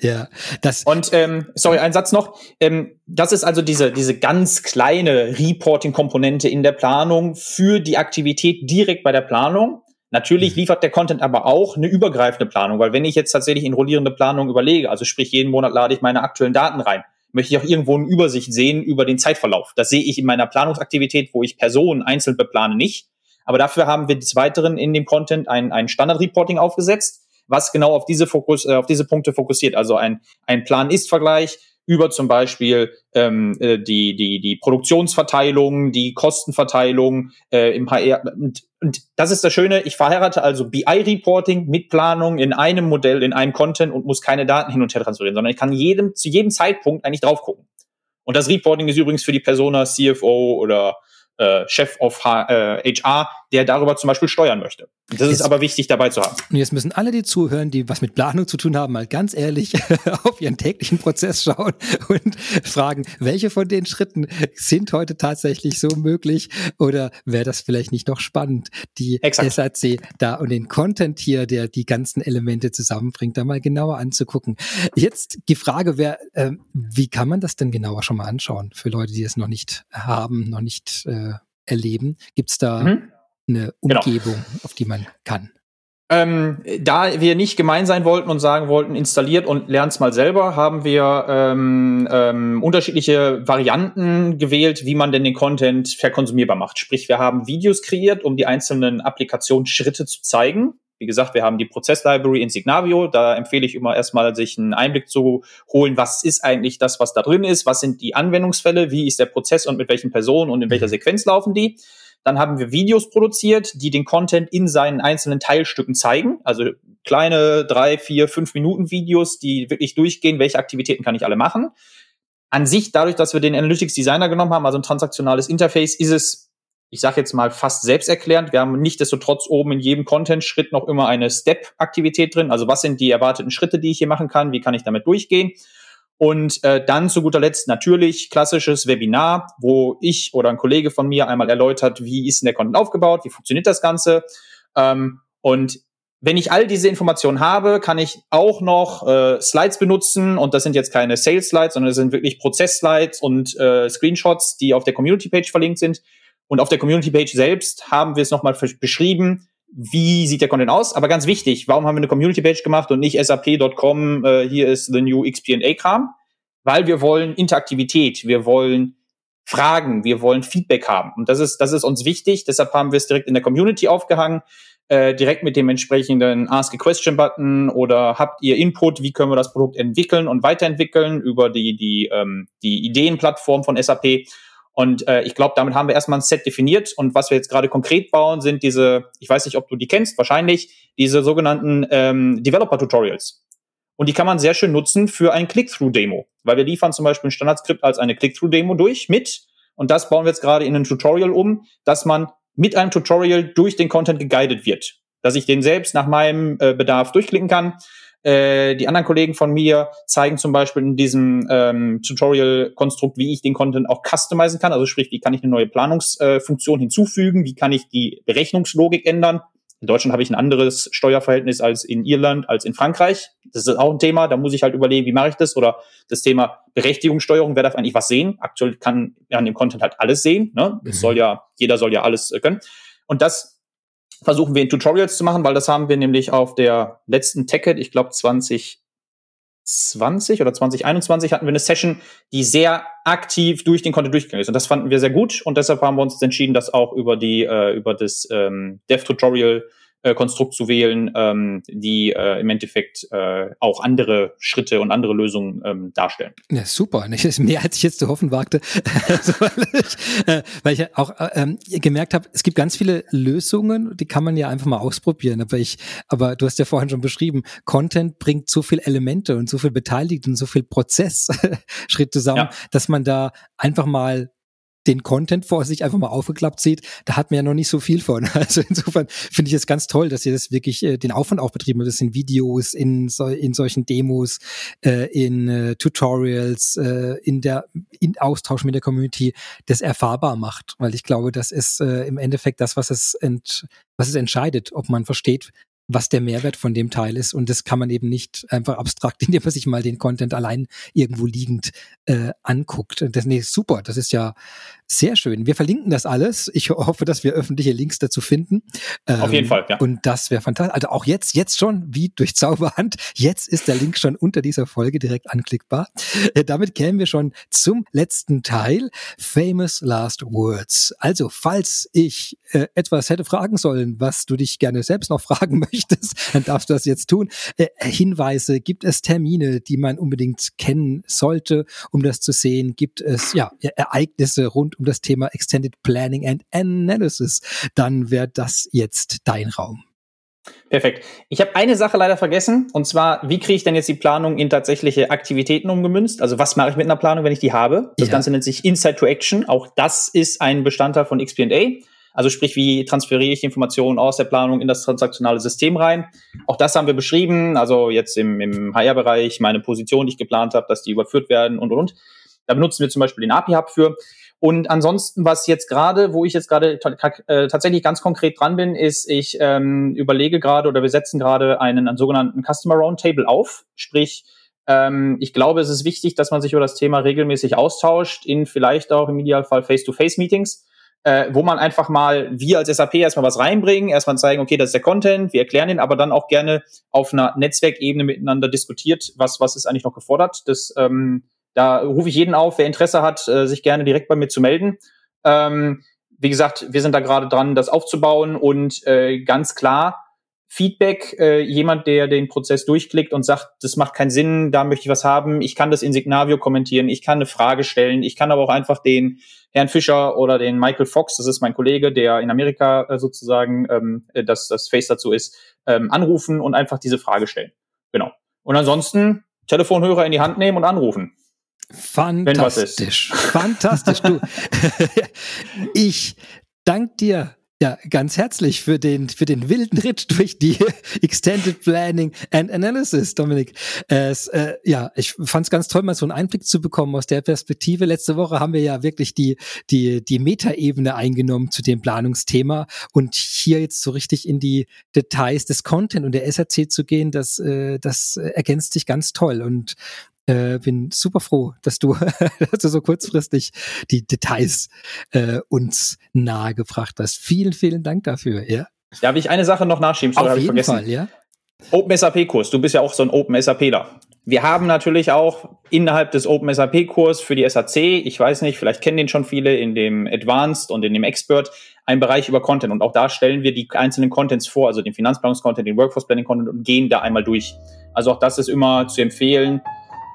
Ja. Das Und ähm, sorry, ein Satz noch. Ähm, das ist also diese, diese ganz kleine Reporting-Komponente in der Planung für die Aktivität direkt bei der Planung. Natürlich mhm. liefert der Content aber auch eine übergreifende Planung, weil wenn ich jetzt tatsächlich in rollierende Planung überlege, also sprich jeden Monat lade ich meine aktuellen Daten rein, möchte ich auch irgendwo eine Übersicht sehen über den Zeitverlauf. Das sehe ich in meiner Planungsaktivität, wo ich Personen einzeln beplane, nicht. Aber dafür haben wir des Weiteren in dem Content ein, ein Standard-Reporting aufgesetzt, was genau auf diese, Fokus, äh, auf diese Punkte fokussiert. Also ein, ein Plan-Ist-Vergleich, über zum Beispiel ähm, äh, die, die, die Produktionsverteilung, die Kostenverteilung äh, im HR. Und, und das ist das Schöne, ich verheirate also BI-Reporting mit Planung in einem Modell, in einem Content und muss keine Daten hin und her transferieren, sondern ich kann jedem, zu jedem Zeitpunkt eigentlich drauf gucken. Und das Reporting ist übrigens für die Persona CFO oder äh, Chef of H äh, HR, der darüber zum Beispiel steuern möchte. Das jetzt, ist aber wichtig dabei zu haben. Und jetzt müssen alle, die zuhören, die was mit Planung zu tun haben, mal ganz ehrlich auf ihren täglichen Prozess schauen und fragen, welche von den Schritten sind heute tatsächlich so möglich oder wäre das vielleicht nicht noch spannend, die Exakt. SAC da und den Content hier, der die ganzen Elemente zusammenbringt, da mal genauer anzugucken. Jetzt die Frage wäre, äh, wie kann man das denn genauer schon mal anschauen für Leute, die es noch nicht haben, noch nicht äh, erleben? Gibt es da mhm eine genau. Umgebung, genau. auf die man kann? Ähm, da wir nicht gemein sein wollten und sagen wollten, installiert und lernt's mal selber, haben wir ähm, ähm, unterschiedliche Varianten gewählt, wie man denn den Content verkonsumierbar macht. Sprich, wir haben Videos kreiert, um die einzelnen Applikationsschritte zu zeigen. Wie gesagt, wir haben die Prozess-Library in Signavio. Da empfehle ich immer erstmal, sich einen Einblick zu holen, was ist eigentlich das, was da drin ist, was sind die Anwendungsfälle, wie ist der Prozess und mit welchen Personen und in welcher mhm. Sequenz laufen die. Dann haben wir Videos produziert, die den Content in seinen einzelnen Teilstücken zeigen. Also kleine drei, vier, fünf Minuten Videos, die wirklich durchgehen, welche Aktivitäten kann ich alle machen. An sich, dadurch, dass wir den Analytics Designer genommen haben, also ein transaktionales Interface, ist es, ich sage jetzt mal, fast selbsterklärend. Wir haben nichtdestotrotz oben in jedem Content-Schritt noch immer eine Step-Aktivität drin. Also was sind die erwarteten Schritte, die ich hier machen kann? Wie kann ich damit durchgehen? Und äh, dann zu guter Letzt natürlich klassisches Webinar, wo ich oder ein Kollege von mir einmal erläutert, wie ist denn der Content aufgebaut, wie funktioniert das Ganze. Ähm, und wenn ich all diese Informationen habe, kann ich auch noch äh, Slides benutzen und das sind jetzt keine Sales Slides, sondern das sind wirklich Prozess Slides und äh, Screenshots, die auf der Community Page verlinkt sind. Und auf der Community Page selbst haben wir es nochmal beschrieben, wie sieht der Content aus? Aber ganz wichtig, warum haben wir eine Community-Page gemacht und nicht sap.com, äh, hier ist the new XP&A-Kram? Weil wir wollen Interaktivität, wir wollen Fragen, wir wollen Feedback haben. Und das ist, das ist uns wichtig. Deshalb haben wir es direkt in der Community aufgehangen, äh, direkt mit dem entsprechenden Ask a Question Button oder habt ihr Input, wie können wir das Produkt entwickeln und weiterentwickeln über die, die, ähm, die Ideenplattform von SAP. Und äh, ich glaube, damit haben wir erstmal ein Set definiert. Und was wir jetzt gerade konkret bauen, sind diese, ich weiß nicht, ob du die kennst, wahrscheinlich, diese sogenannten ähm, Developer-Tutorials. Und die kann man sehr schön nutzen für ein Click-Through-Demo. Weil wir liefern zum Beispiel ein Standardskript als eine Click-Through-Demo durch mit. Und das bauen wir jetzt gerade in ein Tutorial um, dass man mit einem Tutorial durch den Content geguided wird. Dass ich den selbst nach meinem äh, Bedarf durchklicken kann äh, die anderen Kollegen von mir zeigen zum Beispiel in diesem ähm, Tutorial-Konstrukt, wie ich den Content auch customizen kann. Also sprich, wie kann ich eine neue Planungsfunktion äh, hinzufügen? Wie kann ich die Berechnungslogik ändern? In Deutschland habe ich ein anderes Steuerverhältnis als in Irland, als in Frankreich. Das ist auch ein Thema. Da muss ich halt überlegen, wie mache ich das? Oder das Thema Berechtigungssteuerung, wer darf eigentlich was sehen? Aktuell kann an dem Content halt alles sehen. Ne? Mhm. Es soll ja, jeder soll ja alles äh, können. Und das versuchen wir in Tutorials zu machen, weil das haben wir nämlich auf der letzten TechEd, ich glaube 2020 oder 2021 hatten wir eine Session, die sehr aktiv durch den Content durchgegangen ist. Und das fanden wir sehr gut und deshalb haben wir uns entschieden, das auch über die äh, über das ähm, Dev-Tutorial äh, Konstrukt zu wählen, ähm, die äh, im Endeffekt äh, auch andere Schritte und andere Lösungen ähm, darstellen. Ja, super. Das ist mehr, als ich jetzt zu hoffen wagte. also, weil, ich, äh, weil ich auch äh, ähm, gemerkt habe, es gibt ganz viele Lösungen, die kann man ja einfach mal ausprobieren. Aber ich, aber du hast ja vorhin schon beschrieben, Content bringt so viele Elemente und so viel Beteiligte und so viel Prozessschritt zusammen, ja. dass man da einfach mal den Content vor sich einfach mal aufgeklappt sieht, da hat man ja noch nicht so viel von. Also insofern finde ich es ganz toll, dass ihr das wirklich äh, den Aufwand auch betrieben habt. Das sind Videos, in, so, in solchen Demos, äh, in äh, Tutorials, äh, in der in Austausch mit der Community, das erfahrbar macht. Weil ich glaube, das ist äh, im Endeffekt das, was es, ent, was es entscheidet, ob man versteht, was der Mehrwert von dem Teil ist. Und das kann man eben nicht einfach abstrakt, indem man sich mal den Content allein irgendwo liegend äh, anguckt. Das nee, super, das ist ja sehr schön. Wir verlinken das alles. Ich hoffe, dass wir öffentliche Links dazu finden. Ähm, Auf jeden Fall, ja. Und das wäre fantastisch. Also auch jetzt, jetzt schon, wie durch Zauberhand, jetzt ist der Link schon unter dieser Folge direkt anklickbar. Äh, damit kämen wir schon zum letzten Teil, Famous Last Words. Also, falls ich äh, etwas hätte fragen sollen, was du dich gerne selbst noch fragen möchtest, möchtest, dann darfst du das jetzt tun. Äh, Hinweise, gibt es Termine, die man unbedingt kennen sollte, um das zu sehen? Gibt es ja Ereignisse rund um das Thema Extended Planning and Analysis? Dann wäre das jetzt dein Raum. Perfekt. Ich habe eine Sache leider vergessen, und zwar, wie kriege ich denn jetzt die Planung in tatsächliche Aktivitäten umgemünzt? Also was mache ich mit einer Planung, wenn ich die habe? Das ja. Ganze nennt sich Insight to Action. Auch das ist ein Bestandteil von XP&A. Also sprich, wie transferiere ich die Informationen aus der Planung in das transaktionale System rein? Auch das haben wir beschrieben. Also jetzt im, im HR-Bereich meine Position, die ich geplant habe, dass die überführt werden und und und. Da benutzen wir zum Beispiel den API-Hub für. Und ansonsten, was jetzt gerade, wo ich jetzt gerade äh, tatsächlich ganz konkret dran bin, ist, ich ähm, überlege gerade oder wir setzen gerade einen, einen sogenannten Customer Roundtable auf. Sprich, ähm, ich glaube, es ist wichtig, dass man sich über das Thema regelmäßig austauscht, in vielleicht auch im Idealfall Face-to-Face-Meetings äh, wo man einfach mal, wir als SAP erstmal was reinbringen, erstmal zeigen, okay, das ist der Content, wir erklären den, aber dann auch gerne auf einer Netzwerkebene miteinander diskutiert, was, was ist eigentlich noch gefordert. Das, ähm, da rufe ich jeden auf, wer Interesse hat, äh, sich gerne direkt bei mir zu melden. Ähm, wie gesagt, wir sind da gerade dran, das aufzubauen und äh, ganz klar, Feedback, äh, jemand, der den Prozess durchklickt und sagt, das macht keinen Sinn, da möchte ich was haben, ich kann das in Signavio kommentieren, ich kann eine Frage stellen, ich kann aber auch einfach den Herrn Fischer oder den Michael Fox, das ist mein Kollege, der in Amerika äh, sozusagen ähm, äh, das, das Face dazu ist, ähm, anrufen und einfach diese Frage stellen. Genau. Und ansonsten Telefonhörer in die Hand nehmen und anrufen. Fantastisch. Fantastisch. Du, ich danke dir ja, ganz herzlich für den, für den wilden Ritt durch die Extended Planning and Analysis, Dominik. Es, äh, ja, ich fand es ganz toll, mal so einen Einblick zu bekommen aus der Perspektive. Letzte Woche haben wir ja wirklich die, die, die Metaebene eingenommen zu dem Planungsthema und hier jetzt so richtig in die Details des Content und der SRC zu gehen, das, äh, das ergänzt sich ganz toll und äh, bin super froh, dass du, dass du so kurzfristig die Details äh, uns nahegebracht hast. Vielen, vielen Dank dafür. Ja. Darf ich eine Sache noch nachschieben? Sorry, Auf jeden ich vergessen. Fall, ja. Open SAP Kurs. Du bist ja auch so ein Open SAPler. Wir haben natürlich auch innerhalb des Open SAP Kurs für die SAC, ich weiß nicht, vielleicht kennen den schon viele in dem Advanced und in dem Expert, einen Bereich über Content. Und auch da stellen wir die einzelnen Contents vor, also den Finanzplanungskontent, den Workforce Planning Content und gehen da einmal durch. Also auch das ist immer zu empfehlen.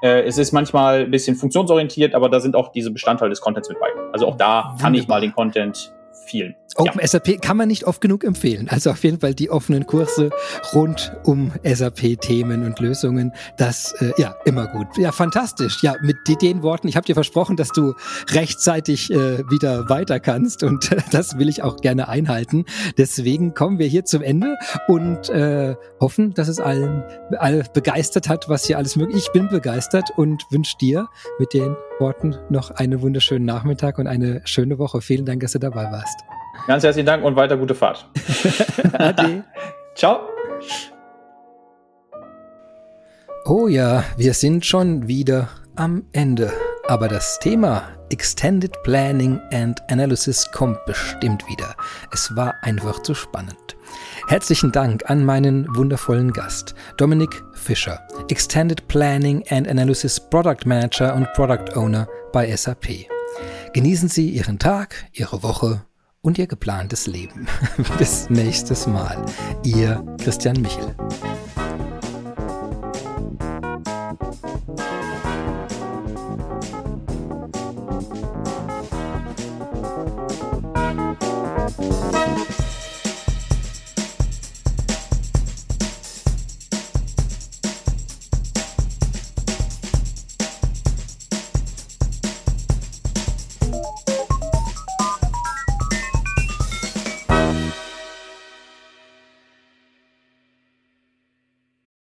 Äh, es ist manchmal ein bisschen funktionsorientiert, aber da sind auch diese Bestandteile des Contents mit bei. Also auch da Wunderbar. kann ich mal den Content vielen. Open ja. SAP kann man nicht oft genug empfehlen. Also auf jeden Fall die offenen Kurse rund um SAP-Themen und Lösungen. Das, äh, ja, immer gut. Ja, fantastisch. Ja, mit den Worten, ich habe dir versprochen, dass du rechtzeitig äh, wieder weiter kannst und äh, das will ich auch gerne einhalten. Deswegen kommen wir hier zum Ende und äh, hoffen, dass es allen alle begeistert hat, was hier alles möglich. Ich bin begeistert und wünsche dir mit den Worten noch einen wunderschönen Nachmittag und eine schöne Woche. Vielen Dank, dass du dabei warst. Ganz herzlichen Dank und weiter gute Fahrt. Ade. Ciao. Oh ja, wir sind schon wieder am Ende. Aber das Thema Extended Planning and Analysis kommt bestimmt wieder. Es war einfach zu spannend. Herzlichen Dank an meinen wundervollen Gast, Dominik Fischer, Extended Planning and Analysis Product Manager und Product Owner bei SAP. Genießen Sie Ihren Tag, Ihre Woche und Ihr geplantes Leben. Bis nächstes Mal. Ihr Christian Michel.